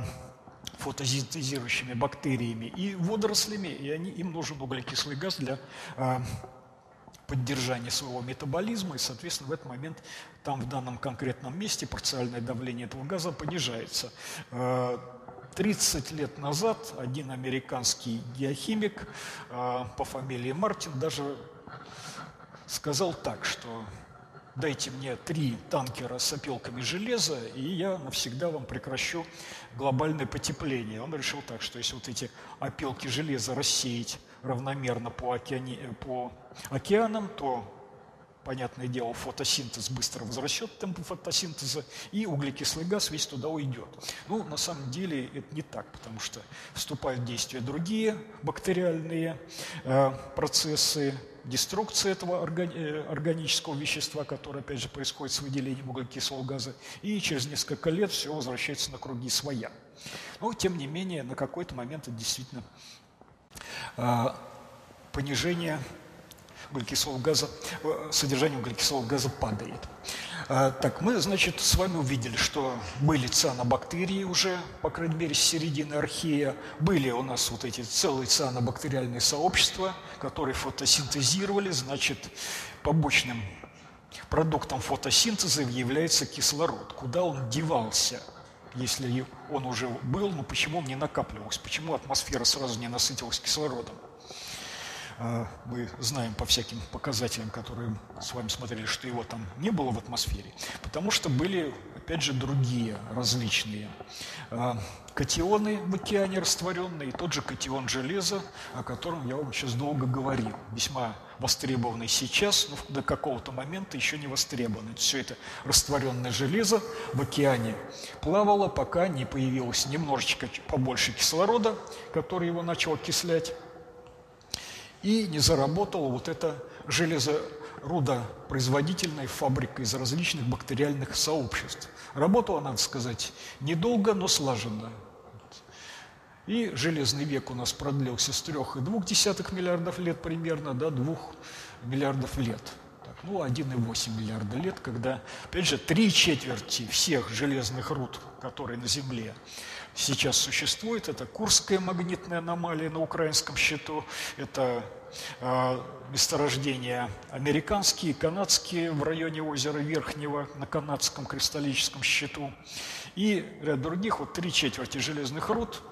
фотосинтезирующими бактериями и водорослями, и они, им нужен углекислый газ для э, поддержания своего метаболизма, и, соответственно, в этот момент там, в данном конкретном месте, парциальное давление этого газа понижается. 30 лет назад один американский геохимик э, по фамилии Мартин даже сказал так, что дайте мне три танкера с опилками железа, и я навсегда вам прекращу глобальное потепление. Он решил так, что если вот эти опилки железа рассеять равномерно по, океане, по океанам, то понятное дело, фотосинтез быстро возвращает темп фотосинтеза, и углекислый газ весь туда уйдет. Ну, на самом деле это не так, потому что вступают в действие другие бактериальные э, процессы, деструкции этого э, органического вещества, которое, опять же, происходит с выделением углекислого газа, и через несколько лет все возвращается на круги своя. Но, тем не менее, на какой-то момент это действительно э, понижение углекислого газа, э, содержание углекислого газа падает. А, так, мы, значит, с вами увидели, что были цианобактерии уже, по крайней мере, с середины архея. Были у нас вот эти целые цианобактериальные сообщества, которые фотосинтезировали, значит, побочным продуктом фотосинтеза является кислород. Куда он девался? Если он уже был, но почему он не накапливался? Почему атмосфера сразу не насытилась кислородом? А, мы знаем по всяким показателям, которые с вами смотрели, что его там не было в атмосфере, потому что были, опять же, другие различные. А, катионы в океане растворенные, и тот же катион железа, о котором я вам сейчас долго говорил, весьма востребованный сейчас, но до какого-то момента еще не востребованный. Все это растворенное железо в океане плавало, пока не появилось немножечко побольше кислорода, который его начал окислять, и не заработала вот эта железорудопроизводительная фабрика из различных бактериальных сообществ. Работала, надо сказать, недолго, но слаженно. И железный век у нас продлился с 3,2 миллиардов лет примерно до 2 миллиардов лет. Так, ну, 1,8 миллиарда лет, когда, опять же, три четверти всех железных руд, которые на Земле, сейчас существует. Это Курская магнитная аномалия на украинском счету, это э, месторождения американские, канадские в районе озера Верхнего на канадском кристаллическом счету и ряд других, вот три четверти железных руд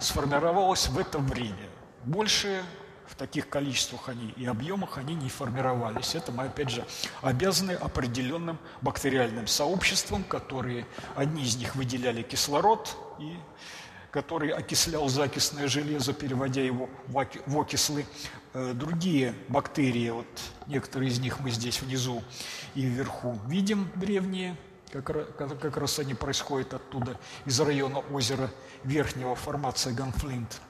сформировалось в это время. Больше в таких количествах они и объемах они не формировались. Это мы, опять же, обязаны определенным бактериальным сообществам, которые, одни из них выделяли кислород, и который окислял закисное железо, переводя его в окислы. Э, другие бактерии, вот некоторые из них мы здесь внизу и вверху видим древние, как, раз они происходят оттуда, из района озера Верхнего, формация Ганфлинт,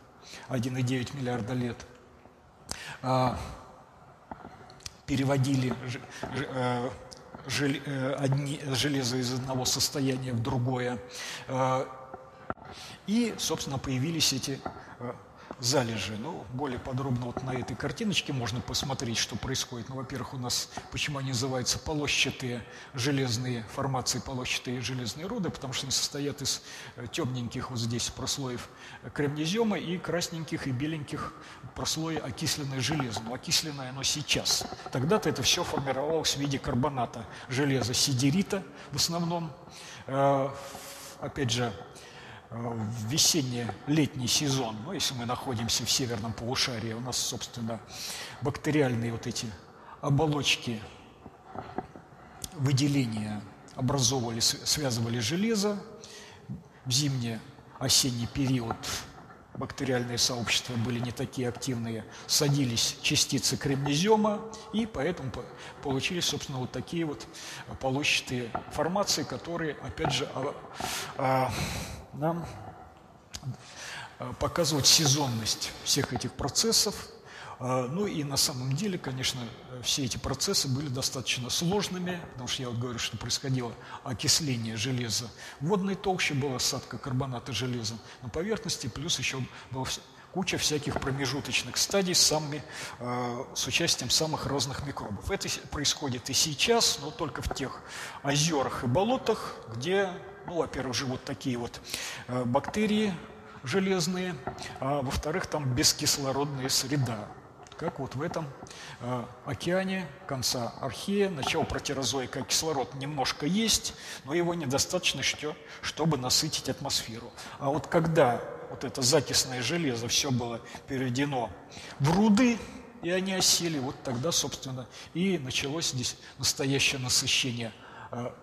1,9 миллиарда лет – а, переводили э, железо из одного состояния в другое. И, собственно, появились эти залежи. Ну, более подробно вот на этой картиночке можно посмотреть, что происходит. Ну, во-первых, у нас, почему они называются полосчатые железные формации, полосчатые железные руды, потому что они состоят из э, темненьких вот здесь прослоев кремнезема и красненьких и беленьких прослоя окисленное железо. Но окисленное оно сейчас. Тогда-то это все формировалось в виде карбоната железа, сидерита в основном. Э, опять же, в весенне-летний сезон, ну, если мы находимся в северном полушарии, у нас, собственно, бактериальные вот эти оболочки выделения образовывали, связывали железо. В зимне-осенний период бактериальные сообщества были не такие активные, садились частицы кремнезема, и поэтому получились, собственно, вот такие вот полощатые формации, которые, опять же, а, а, нам э, показывать сезонность всех этих процессов. Э, ну и на самом деле, конечно, все эти процессы были достаточно сложными, потому что я вот говорю, что происходило окисление железа. В водной толще была осадка карбоната железа на поверхности, плюс еще была куча всяких промежуточных стадий с, самыми, э, с участием самых разных микробов. Это происходит и сейчас, но только в тех озерах и болотах, где ну, во-первых, живут такие вот э, бактерии железные, а во-вторых, там бескислородная среда, как вот в этом э, океане конца архея, начало протерозоика, кислород немножко есть, но его недостаточно, что, чтобы насытить атмосферу. А вот когда вот это закисное железо все было переведено в руды, и они осели, вот тогда, собственно, и началось здесь настоящее насыщение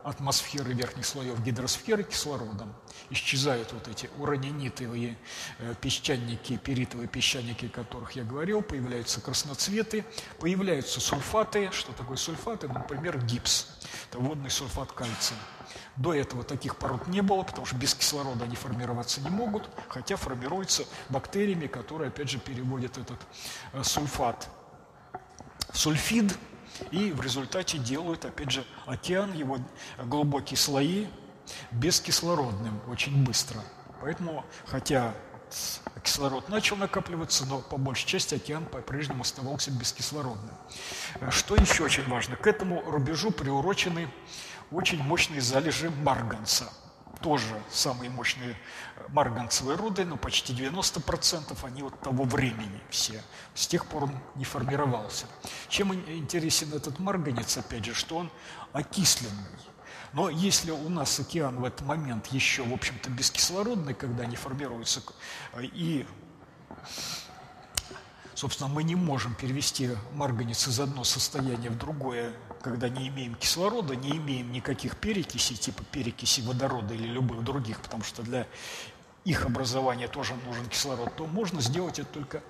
атмосферы верхних слоев гидросферы кислородом. Исчезают вот эти уранинитовые э, песчаники, перитовые песчаники, о которых я говорил, появляются красноцветы, появляются сульфаты. Что такое сульфаты? Например, гипс. Это водный сульфат кальция. До этого таких пород не было, потому что без кислорода они формироваться не могут, хотя формируются бактериями, которые, опять же, переводят этот э, сульфат сульфид, и в результате делают, опять же, океан, его глубокие слои бескислородным очень быстро. Поэтому, хотя кислород начал накапливаться, но по большей части океан по-прежнему оставался бескислородным. Что еще очень важно? К этому рубежу приурочены очень мощные залежи марганца – тоже самые мощные э, марганцевые руды, но почти 90% они от того времени все. С тех пор он не формировался. Чем интересен этот марганец, опять же, что он окисленный. Но если у нас океан в этот момент еще, в общем-то, бескислородный, когда они формируются, э, и Собственно, мы не можем перевести марганец из одного состояния в другое, когда не имеем кислорода, не имеем никаких перекисей, типа перекиси водорода или любых других, потому что для их образования тоже нужен кислород, то можно сделать это только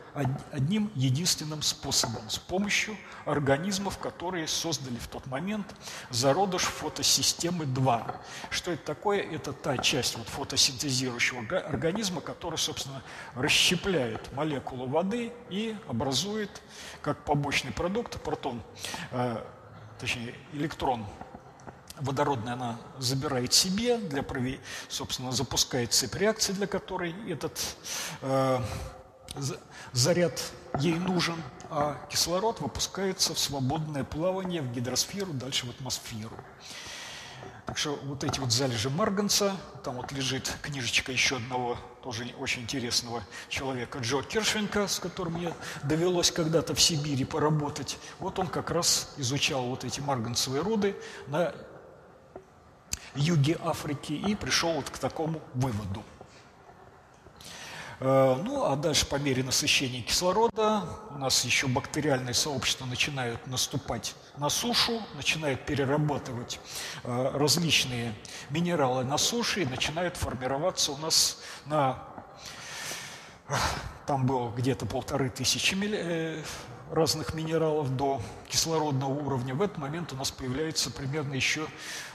одним единственным способом, с помощью организмов, которые создали в тот момент зародыш фотосистемы 2. Что это такое? Это та часть вот фотосинтезирующего организма, которая, собственно, расщепляет молекулу воды и образует, как побочный продукт, протон, э, точнее, электрон водородная она забирает себе, для, собственно, запускает цепь реакции, для которой этот э, заряд ей нужен, а кислород выпускается в свободное плавание в гидросферу, дальше в атмосферу. Так что вот эти вот залежи марганца, там вот лежит книжечка еще одного тоже очень интересного человека, Джо Кершвенка, с которым мне довелось когда-то в Сибири поработать. Вот он как раз изучал вот эти марганцевые руды на юге Африки и пришел вот к такому выводу. Э, ну, а дальше по мере насыщения кислорода у нас еще бактериальные сообщества начинают наступать на сушу, начинают перерабатывать э, различные минералы на суше и начинают формироваться у нас на... Там было где-то полторы тысячи э, разных минералов до кислородного уровня. В этот момент у нас появляется примерно еще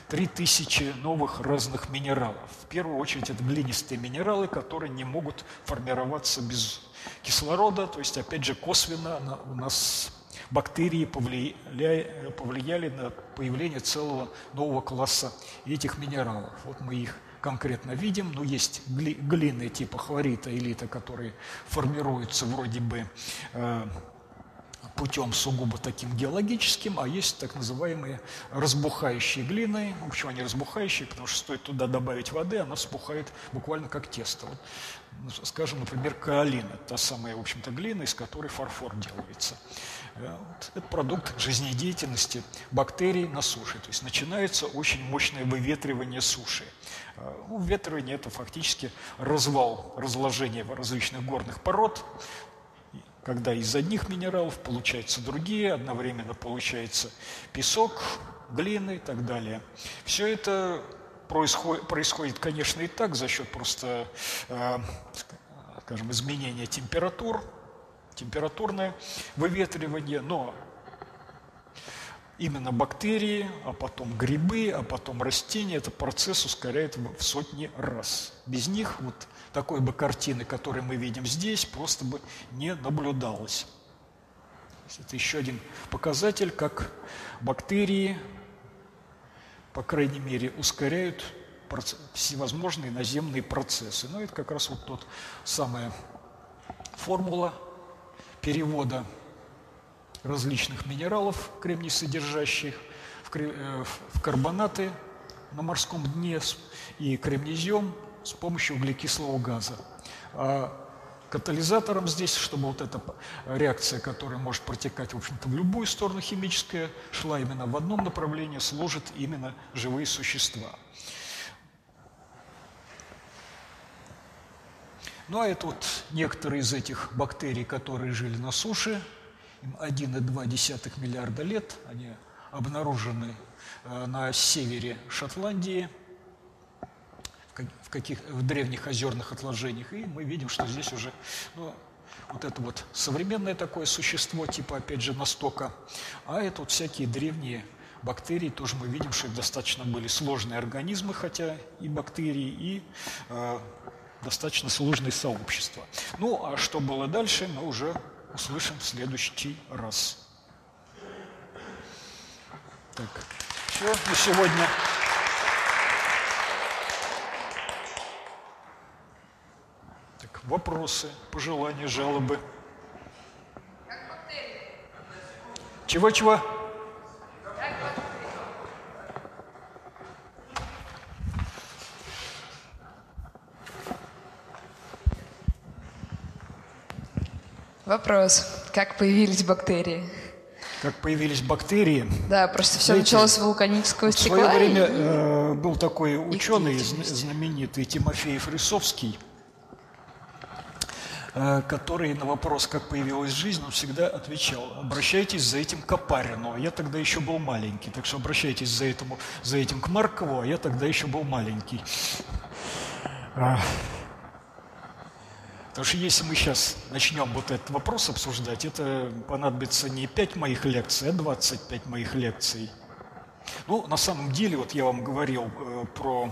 3000 новых разных минералов. В первую очередь это глинистые минералы, которые не могут формироваться без кислорода, то есть опять же косвенно у нас бактерии повлияли, повлияли на появление целого нового класса этих минералов. Вот мы их конкретно видим, но есть глины типа хлорита, элита, которые формируются вроде бы э, путем сугубо таким геологическим, а есть так называемые разбухающие глины. В общем, они разбухающие, потому что стоит туда добавить воды, она вспухает буквально как тесто. Вот, ну, скажем, например, каолин – та самая, в общем-то, глина, из которой фарфор делается. Э, вот, это продукт жизнедеятельности бактерий на суше. То есть начинается очень мощное выветривание суши. Э, ну, выветривание – это фактически развал, разложение различных горных пород, когда из одних минералов получаются другие, одновременно получается песок, глина и так далее. Все это происходит, происходит конечно, и так за счет просто, э, скажем, изменения температур, температурное выветривание, но именно бактерии, а потом грибы, а потом растения, этот процесс ускоряет в сотни раз. Без них вот такой бы картины, которую мы видим здесь, просто бы не наблюдалось. Это еще один показатель, как бактерии, по крайней мере, ускоряют всевозможные наземные процессы. Но это как раз вот тот самая формула перевода различных минералов, кремний содержащих, э, в карбонаты на морском дне и кремнезем с помощью углекислого газа. А катализатором здесь, чтобы вот эта реакция, которая может протекать, в общем-то, в любую сторону химическая, шла именно в одном направлении, служат именно живые существа. Ну а это вот некоторые из этих бактерий, которые жили на суше, им 1,2 миллиарда лет, они обнаружены э, на севере Шотландии, в, каких, в древних озерных отложениях, и мы видим, что здесь уже ну, вот это вот современное такое существо, типа, опять же, настока, а это вот всякие древние бактерии, тоже мы видим, что это достаточно были сложные организмы, хотя и бактерии, и э, достаточно сложные сообщества. Ну, а что было дальше, мы уже услышим в следующий раз. Так, все на сегодня. Так, вопросы, пожелания, жалобы. Чего-чего? Вопрос. Как появились бактерии? Как появились бактерии? Да, просто все Знаете, началось с вулканического стекла. В свое время э, был такой ученый знаменитый Тимофеев Рисовский, э, который на вопрос, как появилась жизнь, он всегда отвечал, обращайтесь за этим к Опарину, а я тогда еще был маленький, так что обращайтесь за, этому, за этим к Маркову, а я тогда еще был маленький. Потому что если мы сейчас начнем вот этот вопрос обсуждать, это понадобится не 5 моих лекций, а 25 моих лекций. Ну, на самом деле, вот я вам говорил э, про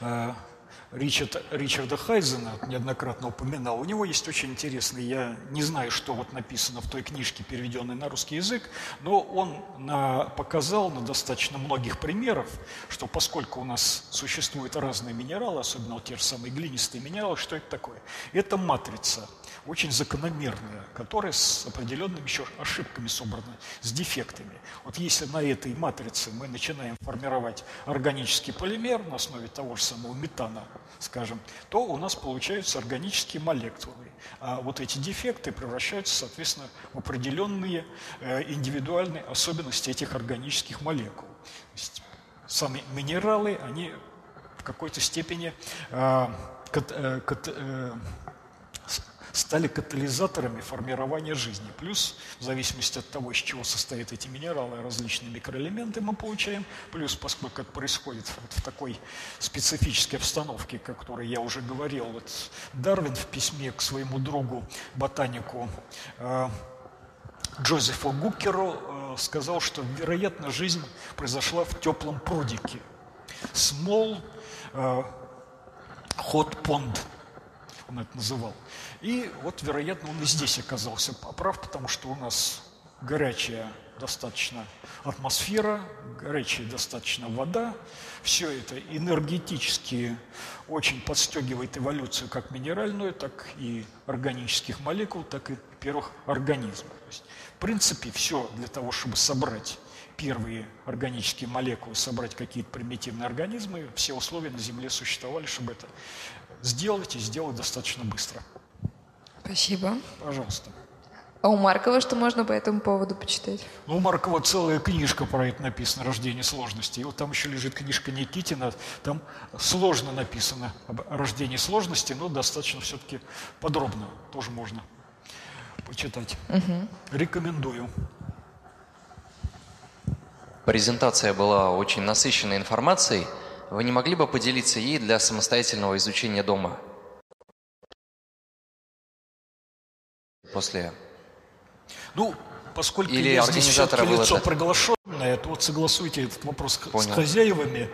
э, Ричард, Ричарда Хайзена, неоднократно упоминал, у него есть очень интересный, я не знаю, что вот написано в той книжке, переведенной на русский язык, но он на, показал на достаточно многих примерах, что поскольку у нас существуют разные минералы, особенно вот те же самые глинистые минералы, что это такое? Это матрица – очень закономерная, которая с определенными еще ошибками собрана, с дефектами. Вот если на этой матрице мы начинаем формировать органический полимер на основе того же самого метана, скажем, то у нас получаются органические молекулы. А вот эти дефекты превращаются, соответственно, в определенные э, индивидуальные особенности этих органических молекул. Сами минералы, они в какой-то степени э, кат, э, кат, э, стали катализаторами формирования жизни. Плюс, в зависимости от того, из чего состоят эти минералы, различные микроэлементы мы получаем. Плюс, поскольку это происходит вот в такой специфической обстановке, о которой я уже говорил, вот Дарвин в письме к своему другу, ботанику э, Джозефу Гукеру э, сказал, что, вероятно, жизнь произошла в теплом прудике. Small э, hot pond, он это называл. И вот, вероятно, он и здесь оказался прав, потому что у нас горячая достаточно атмосфера, горячая достаточно вода. Все это энергетически очень подстегивает эволюцию как минеральную, так и органических молекул, так и первых организмов. То есть, в принципе, все для того, чтобы собрать первые органические молекулы, собрать какие-то примитивные организмы, все условия на Земле существовали, чтобы это сделать и сделать достаточно быстро. Спасибо. Пожалуйста. А у Маркова что можно по этому поводу почитать? Ну, у Маркова целая книжка про это написана, «Рождение сложности». И вот там еще лежит книжка Никитина, там сложно написано об рождении сложности, но достаточно все-таки подробно, тоже можно почитать. Угу. Рекомендую. Презентация была очень насыщенной информацией. Вы не могли бы поделиться ей для самостоятельного изучения дома? После ну, поскольку Или я здесь все-таки лицо это... приглашенное, то вот согласуйте этот вопрос Понял. с хозяевами.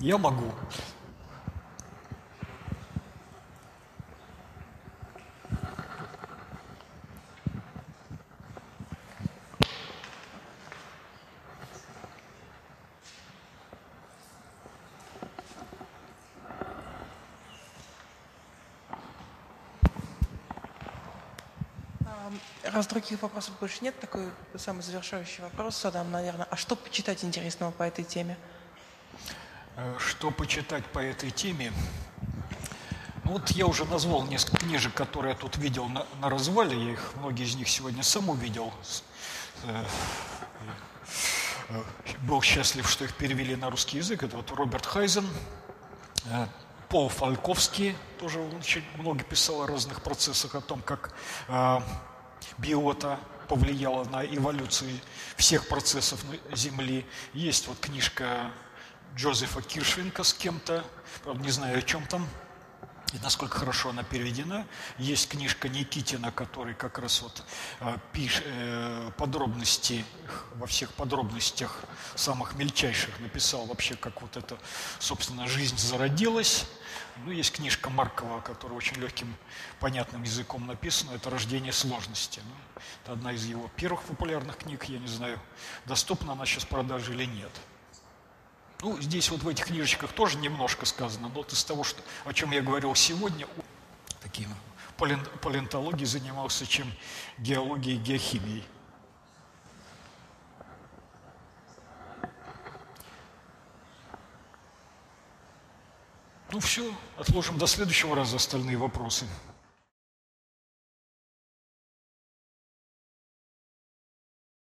Я могу. Раз других вопросов больше нет, такой самый завершающий вопрос задам, наверное. А что почитать интересного по этой теме? Э, что почитать по этой теме? Ну, вот я уже назвал несколько книжек, которые я тут видел на, на развале. Я их, многие из них сегодня сам увидел. Э, э, был счастлив, что их перевели на русский язык. Это вот Роберт Хайзен, Пол Фальковский, тоже он очень много писал о разных процессах, о том, как биота повлияла на эволюцию всех процессов Земли. Есть вот книжка Джозефа Киршвинка с кем-то, правда, не знаю, о чем там, и насколько хорошо она переведена. Есть книжка Никитина, который как раз вот э, пишет э, подробности, во всех подробностях самых мельчайших написал вообще, как вот эта, собственно, жизнь зародилась. Ну, есть книжка Маркова, которая очень легким, понятным языком написана, это «Рождение сложности». Ну, это одна из его первых популярных книг, я не знаю, доступна она сейчас в продаже или нет. Ну, здесь вот в этих книжечках тоже немножко сказано, но вот из того, что, о чем я говорил сегодня, таким палеонтологией занимался, чем геологией и геохимией. Ну все, отложим до следующего раза остальные вопросы.